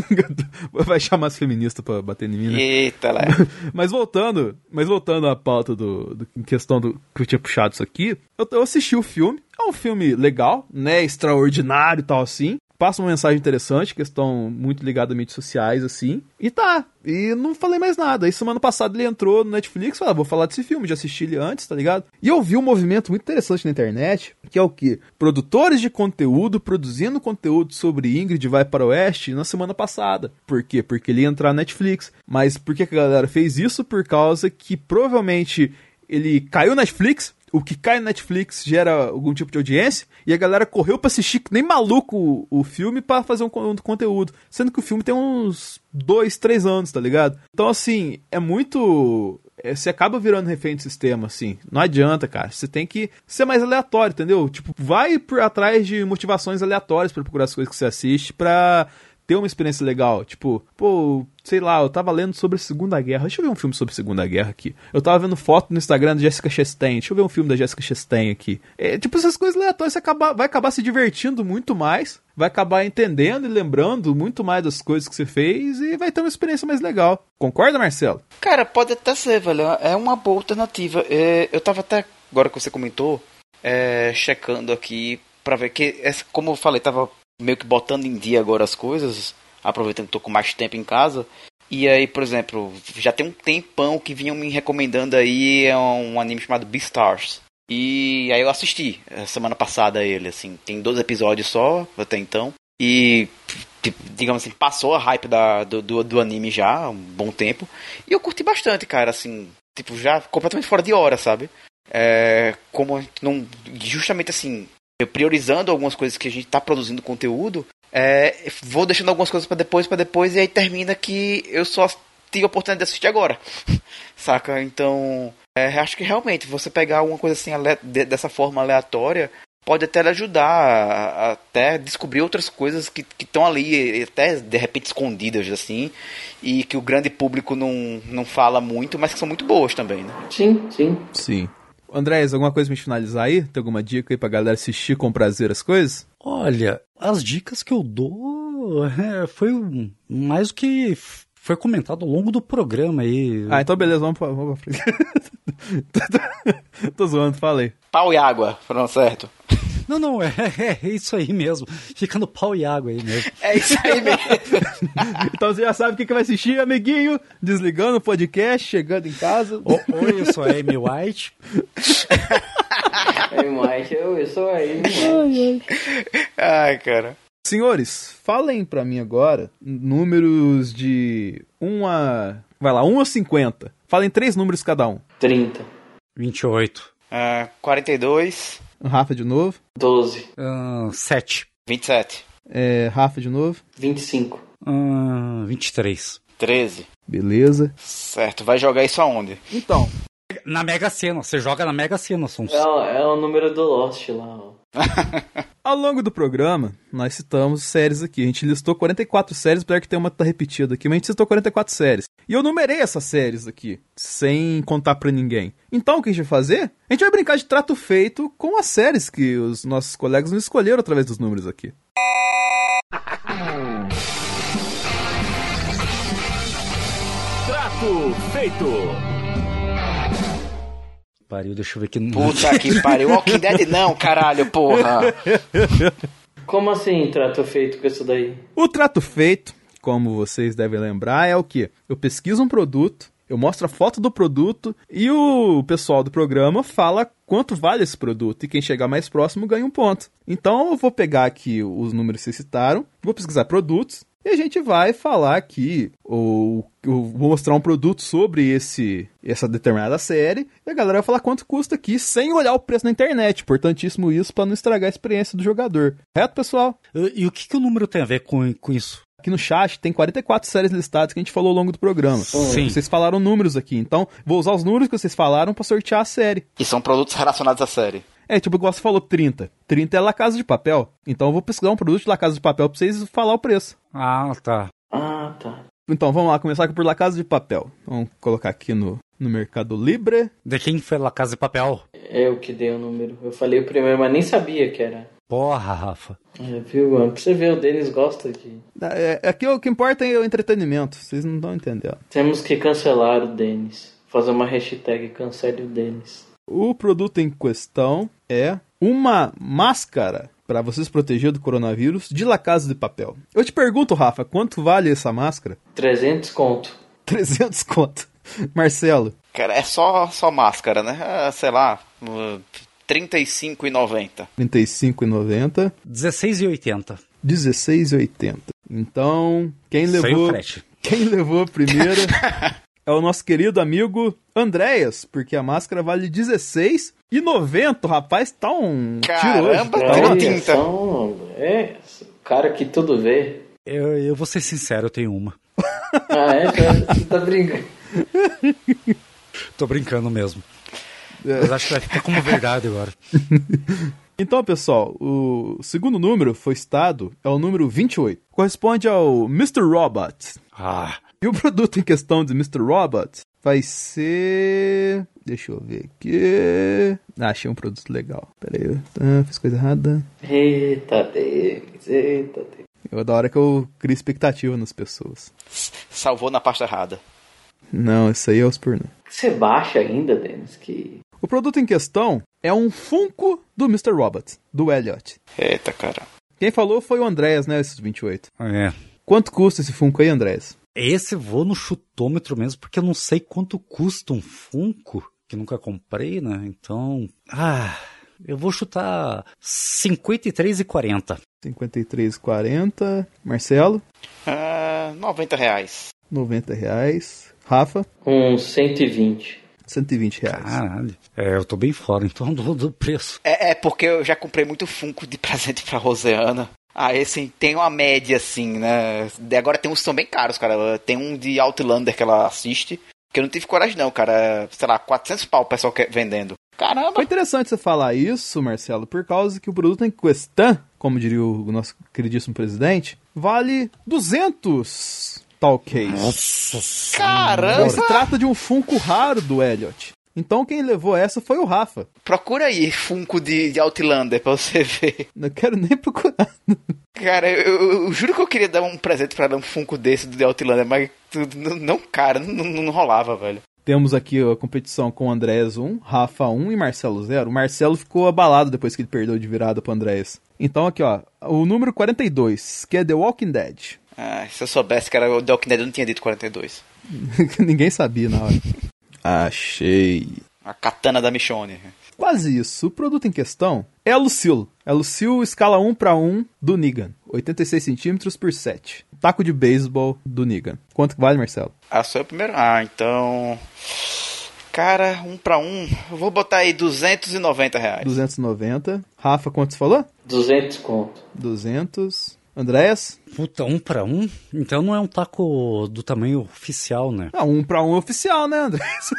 Vai chamar as feministas pra bater em mim, né? Eita, lá. mas voltando, mas voltando à pauta do, do em questão do que eu tinha puxado isso aqui, eu, eu assisti o filme. É um filme legal, né? Extraordinário e tal assim passa uma mensagem interessante, questão muito ligada a mídias sociais, assim. E tá. E não falei mais nada. Aí semana passada ele entrou no Netflix e falou: ah, vou falar desse filme, já assisti ele antes, tá ligado? E eu vi um movimento muito interessante na internet, que é o que? Produtores de conteúdo produzindo conteúdo sobre Ingrid vai para o Oeste na semana passada. Por quê? Porque ele ia entrar na Netflix. Mas por que a galera fez isso? Por causa que provavelmente ele caiu na Netflix, o que cai na Netflix gera algum tipo de audiência, e a galera correu pra assistir nem maluco o, o filme para fazer um, um, conteúdo. Sendo que o filme tem uns dois, três anos, tá ligado? Então, assim, é muito. É, você acaba virando refém do sistema, assim. Não adianta, cara. Você tem que ser mais aleatório, entendeu? Tipo, vai por atrás de motivações aleatórias para procurar as coisas que você assiste pra ter uma experiência legal. Tipo, pô, sei lá, eu tava lendo sobre a Segunda Guerra. Deixa eu ver um filme sobre a Segunda Guerra aqui. Eu tava vendo foto no Instagram da Jessica Chastain. Deixa eu ver um filme da Jessica Chastain aqui. É, tipo, essas coisas aleatórias, você acaba, vai acabar se divertindo muito mais, vai acabar entendendo e lembrando muito mais das coisas que você fez e vai ter uma experiência mais legal. Concorda, Marcelo? Cara, pode até ser, velho. É uma boa alternativa. É, eu tava até, agora que você comentou, é, checando aqui para ver que, como eu falei, tava meio que botando em dia agora as coisas, aproveitando que tô com mais tempo em casa. E aí, por exemplo, já tem um tempão que vinham me recomendando aí um anime chamado Beastars. E aí eu assisti semana passada ele, assim, tem dois episódios só até então. E digamos assim, passou a hype da, do, do, do, anime já um bom tempo. E eu curti bastante, cara, assim, tipo, já completamente fora de hora, sabe? É, como não. Justamente assim, eu priorizando algumas coisas que a gente está produzindo conteúdo, é, vou deixando algumas coisas para depois, para depois, e aí termina que eu só tive a oportunidade de assistir agora. Saca? Então, é, acho que realmente você pegar alguma coisa assim dessa forma aleatória pode até ajudar a, até descobrir outras coisas que estão ali, até de repente escondidas assim, e que o grande público não, não fala muito, mas que são muito boas também, né? Sim, sim. Sim. Andrés, alguma coisa pra gente finalizar aí? Tem alguma dica aí pra galera assistir com prazer as coisas? Olha, as dicas que eu dou é, foi mais o que foi comentado ao longo do programa aí. Ah, então beleza, vamos pra, vamos pra frente. Tô zoando, falei. Pau e água, foram certo. Não, não, é, é isso aí mesmo. Fica no pau e água aí mesmo. É isso aí mesmo. Então você já sabe o que, que vai assistir, amiguinho. Desligando o podcast, chegando em casa. O- Oi, eu sou a Amy White. Aí, Mike, eu, eu sou aí, Mike. Ai, cara. Senhores, falem pra mim agora números de 1 a. Vai lá, 1 a 50. Falem três números cada um. 30, 28. Ah, 42, Rafa de novo. 12, Ah, 7. 27, É, Rafa de novo. 25. Ah, 23. 13. Beleza. Certo, vai jogar isso aonde? Então, Na Mega Sena, você joga na Mega Sena, Sons. É, o- é o número do Lost lá, ó. Ao longo do programa, nós citamos séries aqui. A gente listou 44 séries, apesar que tem uma que tá repetida aqui, mas a gente citou 44 séries. E eu numerei essas séries aqui, sem contar pra ninguém. Então, o que a gente vai fazer? A gente vai brincar de trato feito com as séries que os nossos colegas nos escolheram através dos números aqui. Trato feito. Pariu, deixa eu ver aqui. Puta que pariu. Walking Dead não, caralho, porra. Como assim trato feito com isso daí? O trato feito, como vocês devem lembrar, é o que? Eu pesquiso um produto, eu mostro a foto do produto e o pessoal do programa fala quanto vale esse produto e quem chegar mais próximo ganha um ponto. Então eu vou pegar aqui os números que vocês citaram, vou pesquisar produtos e a gente vai falar aqui, ou eu vou mostrar um produto sobre esse essa determinada série, e a galera vai falar quanto custa aqui, sem olhar o preço na internet. Importantíssimo isso para não estragar a experiência do jogador. Correto, pessoal? E o que, que o número tem a ver com, com isso? Aqui no chat tem 44 séries listadas que a gente falou ao longo do programa. Sim. Vocês falaram números aqui, então vou usar os números que vocês falaram pra sortear a série. E são produtos relacionados à série. É, tipo, igual você falou 30. 30 é La Casa de Papel. Então eu vou pesquisar um produto de La Casa de Papel pra vocês falar o preço. Ah, tá. Ah, tá. Então vamos lá, começar aqui por La Casa de Papel. Vamos colocar aqui no, no Mercado Libre. De quem foi La Casa de Papel? Eu que dei o número. Eu falei o primeiro, mas nem sabia que era. Porra, Rafa. É, viu, mano? Pra você ver, o Denis gosta de. É, aqui o que importa é o entretenimento. Vocês não estão entendendo. Temos que cancelar o Denis. Fazer uma hashtag cancele o Denis. O produto em questão é uma máscara para você se proteger do coronavírus de La Casa de Papel. Eu te pergunto, Rafa, quanto vale essa máscara? 300 conto. 300 conto. Marcelo, Cara, é só, só máscara, né? Ah, sei lá, uh, R$35,90. 35,90, 16,80. 16,80. Então, quem Sem o levou frete. quem levou a primeira é o nosso querido amigo Andréas, porque a máscara vale 16,90. O rapaz tá um tiro hoje. Caramba, Tá uma- tinta. são... É, o cara que tudo vê. Eu, eu vou ser sincero, eu tenho uma. Ah, é? Você tá brincando. Tô brincando mesmo. Mas acho que vai ficar como verdade agora. Então, pessoal, o segundo número foi citado, é o número 28. Corresponde ao Mr. Robot. Ah, E o produto em questão de Mr. Robot vai ser. Deixa eu ver aqui. Ah, achei um produto legal. Pera aí, ah, fiz coisa errada. Eita Denis, eita Denis. Eu da hora que eu crio expectativa nas pessoas. Salvou na pasta errada. Não, isso aí é os pornô. Você baixa ainda, Denis? Que... O produto em questão é um Funko do Mr. Robot, do Elliot. Eita, cara. Quem falou foi o Andréas, né, esses 28. é. Quanto custa esse Funko aí, Andréas? Esse vou no chutômetro mesmo, porque eu não sei quanto custa um Funko, que nunca comprei, né? Então. Ah, eu vou chutar 53,40. 53,40. Marcelo, Ah, 90 reais. 90 reais. Rafa, Uns 120. 120 reais. Caralho. É, eu tô bem fora, então do, do preço. É, é porque eu já comprei muito Funko de presente pra Roseana. Aí, assim, tem uma média, assim, né? De Agora tem uns que são bem caros, cara. Tem um de Outlander que ela assiste. Que eu não tive coragem, não, cara. Sei lá, 400 pau o pessoal quer- vendendo. Caramba! Foi interessante você falar isso, Marcelo, por causa que o produto em questão, como diria o nosso queridíssimo presidente, vale 200 talcase. Nossa Caramba! Se trata de um Funko raro do Elliot. Então quem levou essa foi o Rafa. Procura aí Funko de, de Outlander pra você ver. Não quero nem procurar. Cara, eu, eu- eu juro que eu queria dar um presente pra ela, um Funko desse de Outlander, mas tu- n- não, cara, não, não- não rolava, velho. Temos aqui a competição com Andréas 1, Rafa 1 e Marcelo 0. O Marcelo ficou abalado depois que ele perdeu de virada pro Andréas. Então aqui, ó, o número 42, que é The Walking Dead. Ah, se eu soubesse que era o The Walking Dead, eu não tinha dito 42. Ninguém sabia na hora. Achei. A katana da Michonne. Quase isso. O produto em questão é a Lucille. É a Lucille escala 1 para 1 do Negan. 86 centímetros por 7. Taco de beisebol do Negan. Quanto que vale, Marcelo? Ah, sou eu primeiro? Ah, então... Cara, um pra um, eu vou botar aí 290 reais. 290. Rafa, quanto você falou? 200 conto. 200. Andréas? Puta, um pra um? Então não é um taco do tamanho oficial, né? Ah, um pra um é oficial, né, Andréas?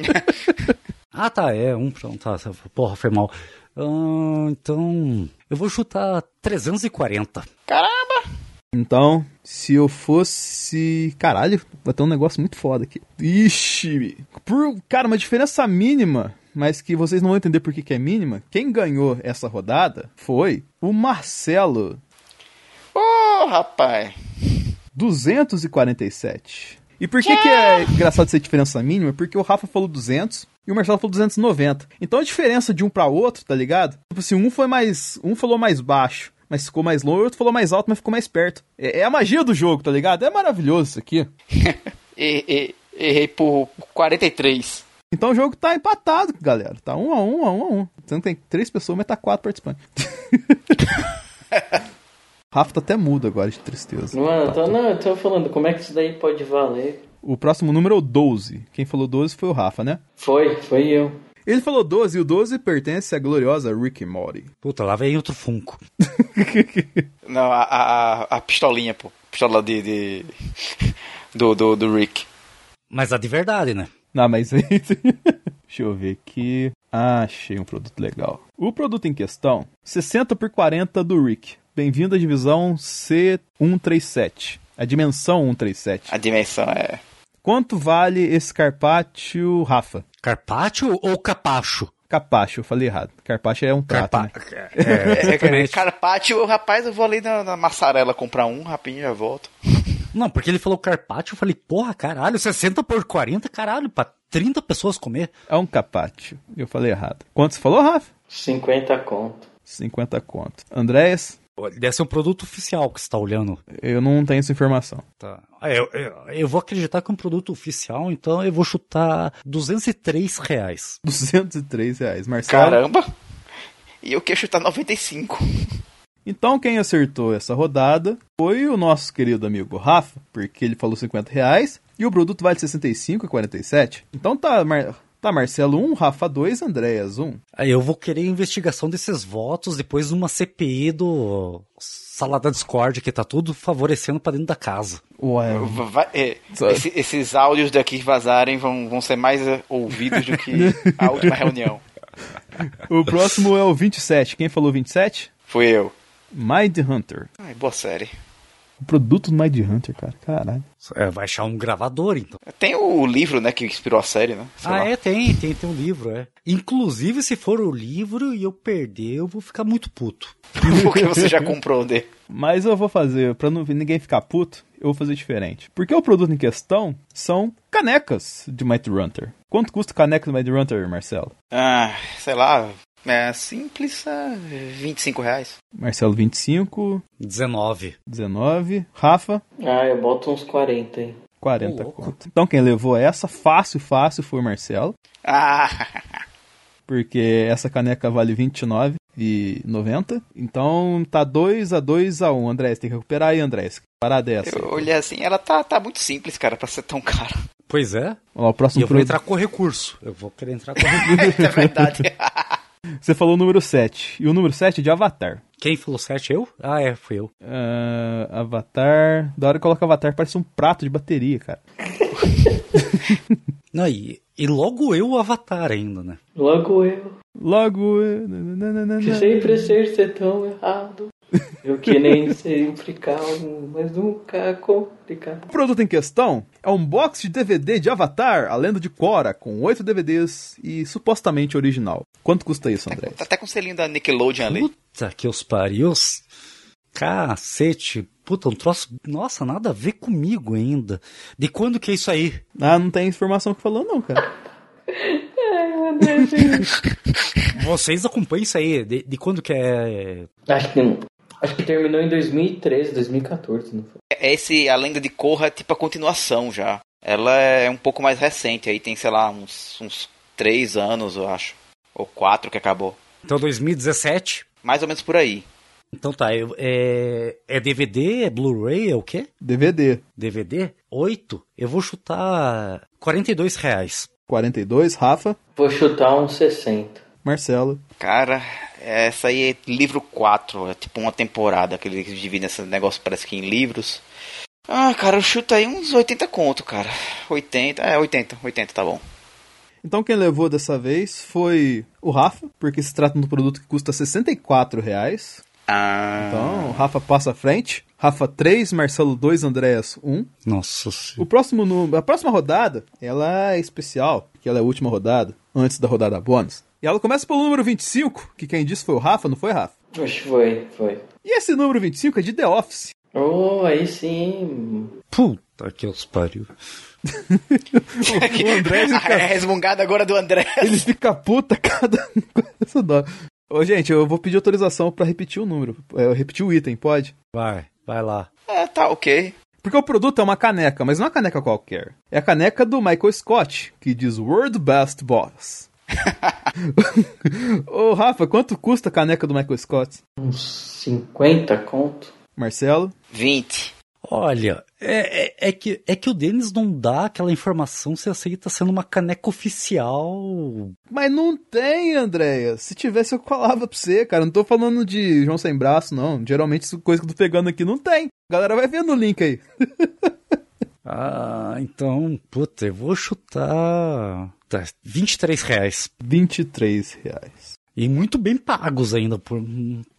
ah, tá, é, um pra um, tá, tá porra, foi mal. Ah, então, eu vou chutar 340. Caramba! Então, se eu fosse. Caralho, vai ter um negócio muito foda aqui. Ixi! Por, cara, uma diferença mínima, mas que vocês não vão entender por que, que é mínima. Quem ganhou essa rodada foi o Marcelo. Rapaz! 247. E por que, que é engraçado ser diferença mínima? Porque o Rafa falou 200 e o Marcelo falou 290. Então a diferença de um para outro, tá ligado? Tipo assim, um foi mais. Um falou mais baixo, mas ficou mais longe, o outro falou mais alto, mas ficou mais perto. É, é a magia do jogo, tá ligado? É maravilhoso isso aqui. Errei, errei por 43. Então o jogo tá empatado, galera. Tá um a um, a um a um. Você não tem três pessoas, mas tá quatro participantes. Rafa tá até mudo agora de tristeza. Não, eu tô, não, eu tô falando, como é que isso daí pode valer? O próximo número é o 12. Quem falou 12 foi o Rafa, né? Foi, foi eu. Ele falou 12 e o 12 pertence à gloriosa Rick Morty. Puta, lá vem outro Funko. Não, a, a, a pistolinha, pô. Pistola de. de... Do, do, do Rick. Mas a de verdade, né? Não, mas aí. Deixa eu ver aqui. Ah, achei um produto legal. O produto em questão: 60 por 40 do Rick. Bem-vindo à divisão C137. A dimensão 137. A dimensão é. Quanto vale esse carpaccio, Rafa? Carpaccio ou capacho? Capacho, eu falei errado. Carpaccio é um prato, Carpa... né? É, é, é, carpaccio, rapaz, eu vou ali na, na massarela comprar um, rapidinho já volto. Não, porque ele falou carpaccio, eu falei, porra, caralho, 60 por 40, caralho, pra 30 pessoas comer. É um carpaccio. Eu falei errado. Quanto você falou, Rafa? 50 conto. 50 conto. Andréas? Deve ser um produto oficial que você tá olhando. Eu não tenho essa informação. Tá. Eu, eu, eu, vou acreditar que é um produto oficial, então eu vou chutar 203 reais. 203 reais. Marcelo? Caramba! E eu quero chutar 95. Então quem acertou essa rodada foi o nosso querido amigo Rafa, porque ele falou 50 reais e o produto vale 65 e 47. Então tá, Mar... tá Marcelo 1, Rafa 2, Andréas 1. Aí eu vou querer investigação desses votos depois de uma CPI do sala da Discord que tá tudo favorecendo pra dentro da casa. Ué. Vai, é, esse, esses áudios daqui que vazarem vão, vão ser mais eh, ouvidos do que a última reunião. O próximo é o 27. Quem falou 27? Fui eu. Mind Hunter. Ai, boa série. O produto do Mind Hunter, cara. Caralho. É, vai achar um gravador, então. Tem o livro, né, que inspirou a série, né? Sei ah, lá. é, tem, tem, tem um livro, é. Inclusive, se for o livro e eu perder, eu vou ficar muito puto. Porque você já comprou dele. Mas eu vou fazer, pra não, ninguém ficar puto, eu vou fazer diferente. Porque o produto em questão são canecas de Might Hunter. Quanto custa caneca do Might Hunter, Marcelo? Ah, sei lá. É simples, é 25 reais. Marcelo, 25. 19. 19. Rafa? Ah, eu boto uns 40 aí. 40 Ô, louco. conto. Então quem levou essa, fácil, fácil, foi o Marcelo. Ah, Porque essa caneca vale 29 e 90. Então tá 2 a 2 a 1. André, você tem que recuperar aí, André. Essa Parada é essa. eu olhei assim, ela tá, tá muito simples, cara, pra ser tão cara. Pois é. Ó, o E próximo eu vou produto. entrar com recurso. Eu vou querer entrar com recurso. é verdade. Você falou o número 7. E o número 7 é de Avatar. Quem falou 7? Eu? Ah, é, fui eu. Ah, avatar. Da hora que coloca Avatar, parece um prato de bateria, cara. Não, e, e logo eu o Avatar ainda, né? Logo eu, Logo. eh, nananana. que sempre ser ser tão errado. Eu que nem calmo, mas nunca complicado. O produto em questão é um box de DVD de Avatar, a lenda de Korra, com 8 DVDs e supostamente original. Quanto custa isso, André? Tá até com o selinho da Nickelodeon ali. Puta que os pariu. Cacete, puta, um troço. Nossa, nada a ver comigo ainda. De quando que é isso aí? Ah, não tem informação que falou, não, cara. Vocês acompanham isso aí? De, de quando que é. Acho que, acho que terminou em 2013, 2014, não foi? Esse, a lenda de Korra é tipo a continuação já. Ela é um pouco mais recente, aí tem, sei lá, uns, uns três anos, eu acho. Ou quatro que acabou. Então 2017? Mais ou menos por aí. Então tá, eu- é, é DVD, é Blu-ray, é o quê? DVD. DVD? 8? Eu vou chutar 42 reais. 42, Rafa, Vou chutar uns 60. Marcelo. Cara, essa aí é livro 4, é tipo uma temporada, que eles dividem esse negócio, parece que em livros. Ah, cara, eu chuto aí uns 80 conto, cara. 80, é 80, 80 tá bom. Então quem levou dessa vez foi o Rafa, porque se trata de um produto que custa 64 reais. Ah, Então, o Rafa passa à frente. Rafa 3, Marcelo 2, Andréas 1. Nossa O senhora. próximo número, a próxima rodada, ela é especial, porque ela é a última rodada, antes da rodada bônus. E ela começa pelo número 25, que quem disse foi o Rafa, não foi Rafa? Acho que foi, foi. E esse número 25 é de The Office. Oh, aí sim. Puta que os pariu. O André é fica, resmungada agora do André. ele fica puta cada essa dó. Ô, gente, eu vou pedir autorização pra repetir o número. É, repetir o item, pode? Vai, vai lá. É, tá ok. Porque o produto é uma caneca, mas não é uma caneca qualquer. É a caneca do Michael Scott, que diz World Best Boss. Ô, Rafa, quanto custa a caneca do Michael Scott? Uns 50 conto. Marcelo? 20. Olha, é, é, é que, é que o Denis não dá aquela informação se aceita sendo uma caneca oficial. Mas não tem, Andréia. Se tivesse, eu falava pra você, cara. Não tô falando de João Sem Braço, não. Geralmente, isso coisa que eu tô pegando aqui não tem. A galera vai vendo o link aí. Ah, então, puta, eu vou chutar. Tá, 23 reais. 23 reais. E muito bem pagos ainda por,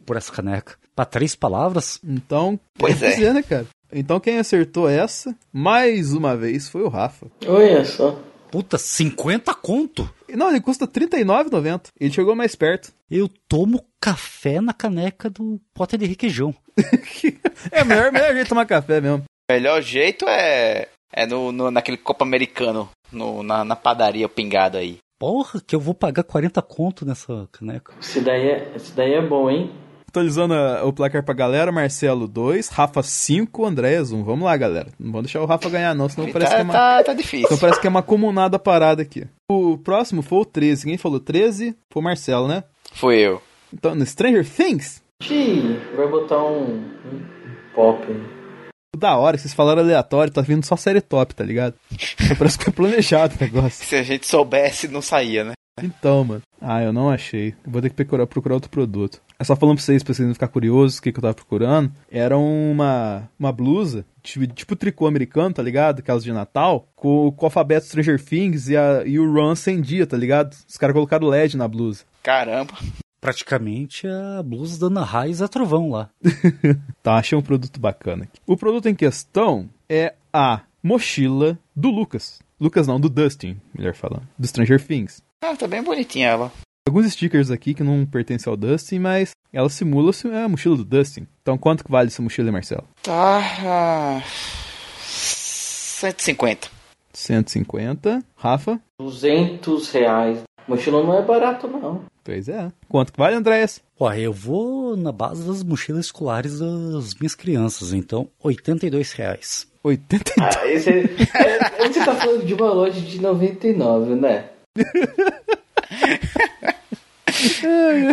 por essa caneca. Pra três palavras? Então, Pois quer é. dizer, né, cara? Então, quem acertou essa, mais uma vez, foi o Rafa. Olha só. Puta, 50 conto? Não, ele custa R$ 39,90. Ele chegou mais perto. Eu tomo café na caneca do pote de requeijão. É o melhor, melhor jeito de tomar café mesmo. O melhor jeito é, é no, no- naquele copo americano, no, na, na padaria pingado aí. Porra, que eu vou pagar 40 conto nessa caneca. Esse daí é, esse daí é bom, hein? Atualizando a- o placar pra galera, Marcelo 2, Rafa 5, Andréas 1. Vamos lá, galera. Não vamos deixar o Rafa ganhar, não, senão parece tá, que é uma. tá, tá difícil. Então parece que é uma comunada parada aqui. O próximo foi o 13. Quem falou 13 foi o Marcelo, né? Fui eu. Então, no Stranger Things, Ih, vai botar um, um pop. Aí. da hora, vocês falaram aleatório, tá vindo só série top, tá ligado? Então parece que foi planejado o negócio. Se a gente soubesse, não saía, né? Então, mano. Ah, eu não achei. Vou ter que procurar, procurar outro produto. É só falando pra vocês, pra vocês não ficar curiosos, o que, que eu tava procurando. Era uma, uma blusa, tipo, tipo tricô americano, tá ligado? Aquelas de Natal, com, com o alfabeto Stranger Things e, a, e o Run acendia, tá ligado? Os caras colocaram LED na blusa. Caramba. Praticamente a blusa da Ana Raiz é trovão lá. Tá, achei um produto bacana aqui. O produto em questão é a mochila do Lucas. Lucas não, do Dustin, melhor falando. Do Stranger Things. Ah, tá bem bonitinha ela. Alguns stickers aqui que não pertencem ao Dustin, mas ela simula a mochila do Dustin. Então quanto que vale essa mochila, Marcelo? Tá. ah, 150. 150. Rafa? 200 reais. Mochila não é barato, não. Pois é. Quanto que vale, Andréas? Ué, eu vou na base das mochilas escolares das minhas crianças, então 82 reais. 80. Ah, esse é, é- você tá falando de uma loja de 99, né?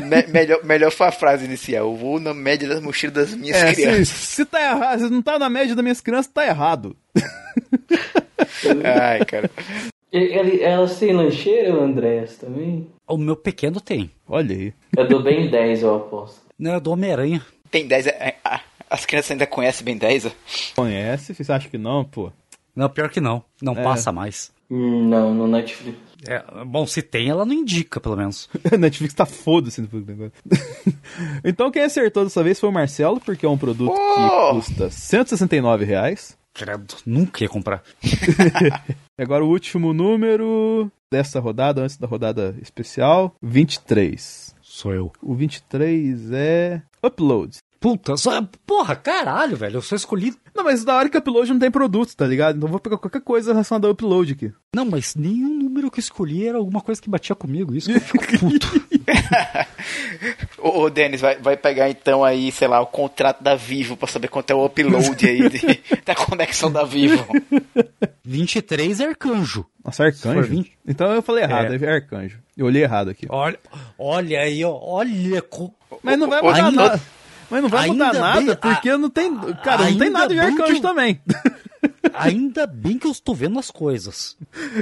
Me- melhor, melhor foi a frase inicial. Eu vou na média das mochilas das minhas É, se, crianças. se tá errado, se não tá na média das minhas crianças, tá errado. Ai, cara. E- Elas têm lancheira, Andréas, também? O meu pequeno tem. Olha aí. Eu dou bem 10, eu aposto. Não, é do Homem-Aranha. Tem 10. é, é, as crianças ainda conhecem bem 10. Conhece? Você acha que não, pô? Não, pior que não. Não É. passa mais. Hum, Não, no Netflix. É, bom, se tem, ela não indica, pelo menos. A Netflix tá foda-se no negócio. então quem acertou dessa vez foi o Marcelo, porque é um produto que Oh! custa 169 reais. Credo, nunca ia comprar. Agora o último número dessa rodada, antes da rodada especial, 23. Sou eu. O 23 é Upload. Puta, só, porra, caralho, velho. Eu só escolhi. Não, mas da hora que upload não tem produto, tá ligado? Então eu vou pegar qualquer coisa relacionada ao upload aqui. Não, mas nenhum número que eu escolhi era alguma coisa que batia comigo. Isso que eu fico puto. Ô, ô Denis, vai, vai pegar então aí, sei lá, o contrato da Vivo pra saber quanto é o upload aí de- da conexão da Vivo. 23 é arcanjo. Nossa, arcanjo? Se for 20. Então eu falei errado, é. arcanjo. Eu olhei errado aqui. Olha, olha aí, ó. Olha. Mas não vai mudar nada. Mas não vai mudar ainda nada, bem- porque não tem. Cara, não tem nada de arcanjo que- também. Ainda bem que eu estou vendo as coisas.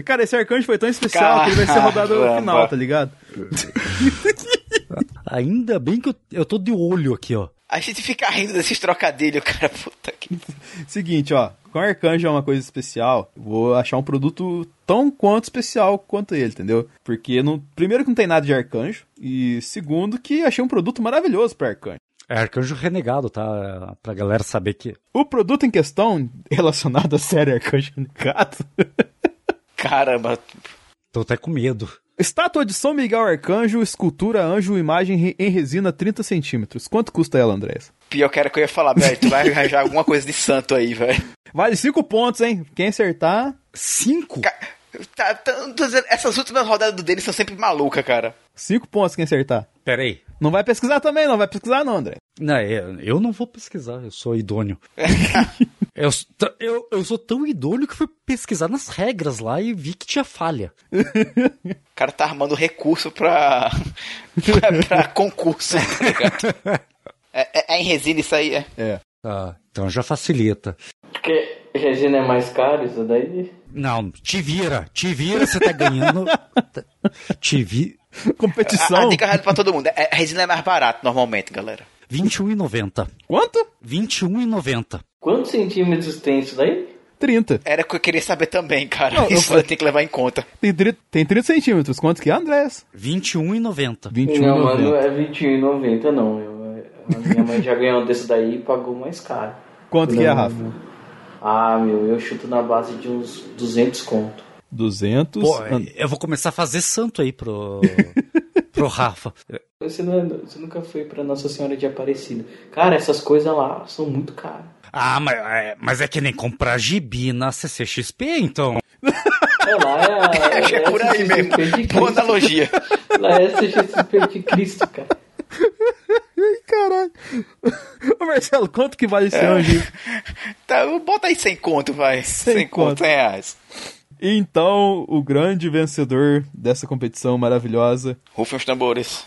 Cara, esse arcanjo foi tão especial que ele vai ser rodado no Caramba. final, tá ligado? Ainda bem que eu, eu tô de olho aqui, ó. A gente fica rindo desses trocadilhos, cara. Puta que. Seguinte, ó. Com arcanjo é uma coisa especial, eu vou achar um produto tão quanto especial quanto ele, entendeu? Porque, não, primeiro, que não tem nada de arcanjo, e segundo, que achei um produto maravilhoso para arcanjo. É arcanjo renegado, tá? Pra galera saber que. O produto em questão, relacionado à série Arcanjo Renegado, Caramba. Tô até com medo. estátua de São Miguel Arcanjo, escultura anjo, imagem re- em resina 30 centímetros. Quanto custa ela, Andrés? Pior que era que eu ia falar, velho. Tu vai arranjar alguma coisa de santo aí, velho. Vale 5 pontos, hein? Quem acertar, Cinco? Ca- Tá, tá, dizendo, essas últimas rodadas do Denis são sempre malucas, cara. 5 pontos quem acertar. Pera aí. Não vai pesquisar também, não vai pesquisar não, André. Não, eu, eu não vou pesquisar, eu sou idôneo. eu, eu, eu sou tão idôneo que fui pesquisar nas regras lá e vi que tinha falha. O cara tá armando recurso pra, pra, pra concurso, tá ligado? É, é- é em resina isso aí, é? É. Ah, então já facilita. Porque resina é mais caro, isso daí. Não, te vira, te vira, você tá ganhando. te vi. A, Competição. a dica rádio pra todo mundo. É, a resina é mais barato normalmente, galera. R$21,90. Quanto? R$21,90. Quantos centímetros tem isso daí? 30. Era o que eu queria saber também, cara. Não, eu Isso falei- tem que levar em conta. Tem, tri- tem 30 centímetros. Quanto que é, Andrés? R$21,90. 21,90. não, mas não é R$21,90 não. Eu, a minha mãe já ganhou desse daí e pagou mais caro. Quanto que é, Não, Rafa? Ah, meu, eu chuto na base de uns 200 conto. 200. Pô, eu vou começar a fazer santo aí pro, pro Rafa. Você, não é- você nunca foi pra Nossa Senhora de Aparecida. Cara, essas coisas lá são muito caras. Ah, mas é, mas é que nem comprar gibi na CCXP, então. É lá, é, a- Acho que é por aí mesmo. Boa analogia. Lá é CCXP de Cristo, cara. Ai, caralho. Ô, Marcelo, quanto que vale esse É. anjo? Tá, bota aí 100 conto, vai. 100, Cem conto, conto. 100 reais. Então, o grande vencedor dessa competição maravilhosa, Rufem os tambores.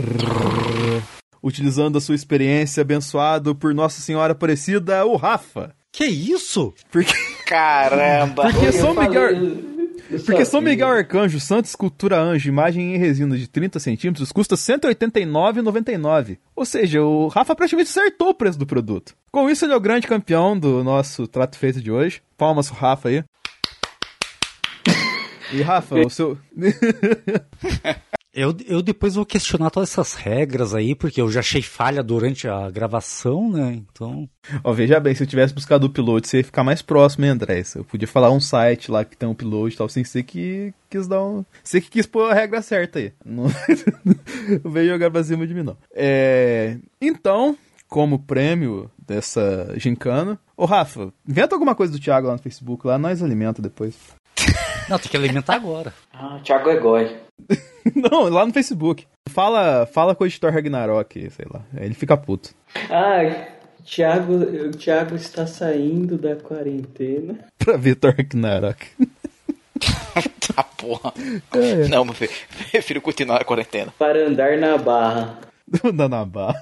utilizando a sua experiência, abençoado por Nossa Senhora Aparecida, o Rafa. Que isso? Porque, Caramba. porque São falei- Miguel... eu Porque São. Miguel Arcanjo, Santa Escultura Anjo, imagem em resina de 30 centímetros, custa R$ 189,99. Ou seja, o Rafa praticamente acertou o preço do produto. Com isso, ele é o grande campeão do nosso trato feito de hoje. Palmas pro Rafa aí. E Rafa, o seu. Eu, eu depois vou questionar todas essas regras aí, porque eu já achei falha durante a gravação, né? Então. Ó, veja bem, se eu tivesse buscado o upload, você ia ficar mais próximo, hein, André? Eu podia falar um site lá que tem um upload e tal, sem ser que quis dar um. Você que quis pôr a regra certa aí. Não, não veio jogar pra cima de mim, não. É... Então, como prêmio dessa gincana. Ô, Rafa, inventa alguma coisa do Thiago lá no Facebook, lá nós alimenta depois. Não, tem que alimentar agora. Ah, Thiago Egói. não, lá no Facebook. Fala, fala com o editor Ragnarok, sei lá. Ele fica puto. Ai, Thiago, o Thiago está saindo da quarentena. Pra Vitor Ragnarok. Tá porra. É. Não, meu filho. Prefiro continuar a quarentena. Para andar na barra. Da Nabá.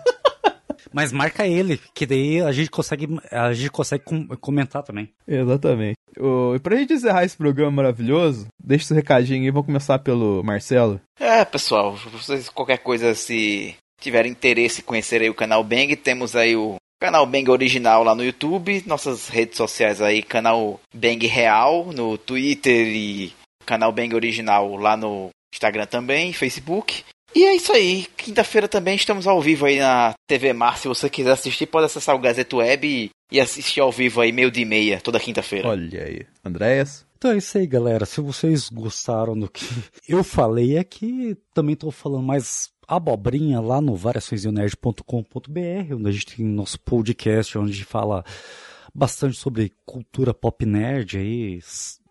Mas marca ele, que daí a gente consegue, a gente consegue com- comentar também. Exatamente. Ô, e pra gente encerrar esse programa maravilhoso, deixa esse recadinho aí, vamos começar pelo Marcelo. É, pessoal, vocês qualquer coisa se tiverem interesse em conhecer aí o canal Bang, temos aí o canal Bang original lá no YouTube, nossas redes sociais aí, canal Bang Real no Twitter e canal Bang original lá no Instagram também, Facebook. E é isso aí. Quinta-feira também estamos ao vivo aí na TV Mar. Se você quiser assistir, pode acessar o Gazeta Web e, assistir ao vivo aí, meio dia e meia, toda quinta-feira. Olha aí. Andréas. Então é isso aí, galera. Se vocês gostaram do que eu falei, é que também tô falando mais abobrinha lá no variaçõesionerd.com.br, onde a gente tem nosso podcast, onde a gente fala bastante sobre cultura pop nerd aí,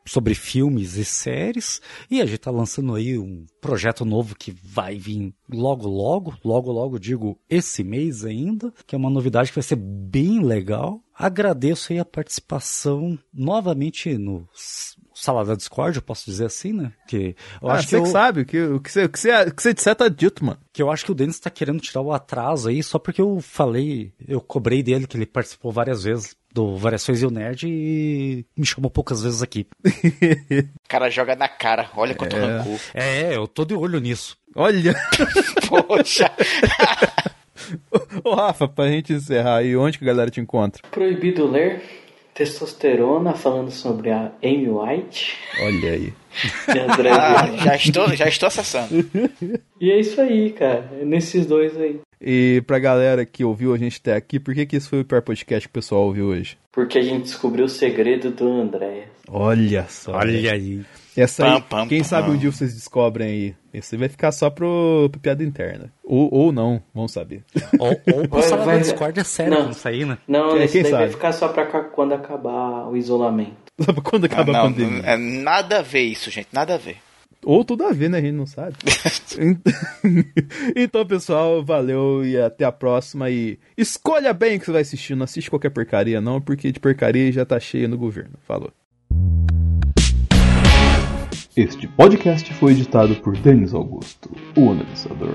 sobre filmes e séries. E a gente tá lançando aí um projeto novo que vai vir logo, logo, logo, logo, digo, esse mês ainda, que é uma novidade que vai ser bem legal. Agradeço aí a participação novamente no sala da Discord, eu posso dizer assim, né? Que eu ah, acho você que, que eu, sabe, que, o que você, o que você, o que você disser tá dito, mano. que eu acho que o Denis tá querendo tirar o atraso aí só porque eu falei, eu cobrei dele que ele participou várias vezes do Variações e o Nerd e me chamou poucas vezes aqui. O cara joga na cara, olha quanto É. rancor. É, eu tô de olho nisso. Olha, Poxa. ô Rafa, pra gente encerrar aí, onde que a galera te encontra? Proibido ler. Testosterona falando sobre a Amy White Olha aí. André Ah, já estou, já estou acessando. E é isso aí, cara. É nesses dois aí. E pra galera que ouviu a gente até aqui, por que que esse foi o pior podcast que o pessoal ouviu hoje? Porque a gente descobriu o segredo do André. Olha só. Olha aí. Essa aí, Pam, pam, quem pam. sabe um dia vocês descobrem aí. Esse vai ficar só pro, pro piada interna. Ou, ou não, vamos saber. Ou, ou pro Vai- Discord é sério Não. quando sair, né? Não, É, quem daí vai ficar só pra quando acabar o isolamento. Só pra quando acabar a não, pandemia. não, é nada a ver isso, gente, nada a ver. Ou tudo a ver, né? A gente não sabe. então, pessoal, valeu e até a próxima. E escolha bem o que você vai assistir. Não assiste qualquer porcaria, não, porque de porcaria já tá cheia no governo. Falou. Este podcast foi editado por Denis Augusto, o analisador.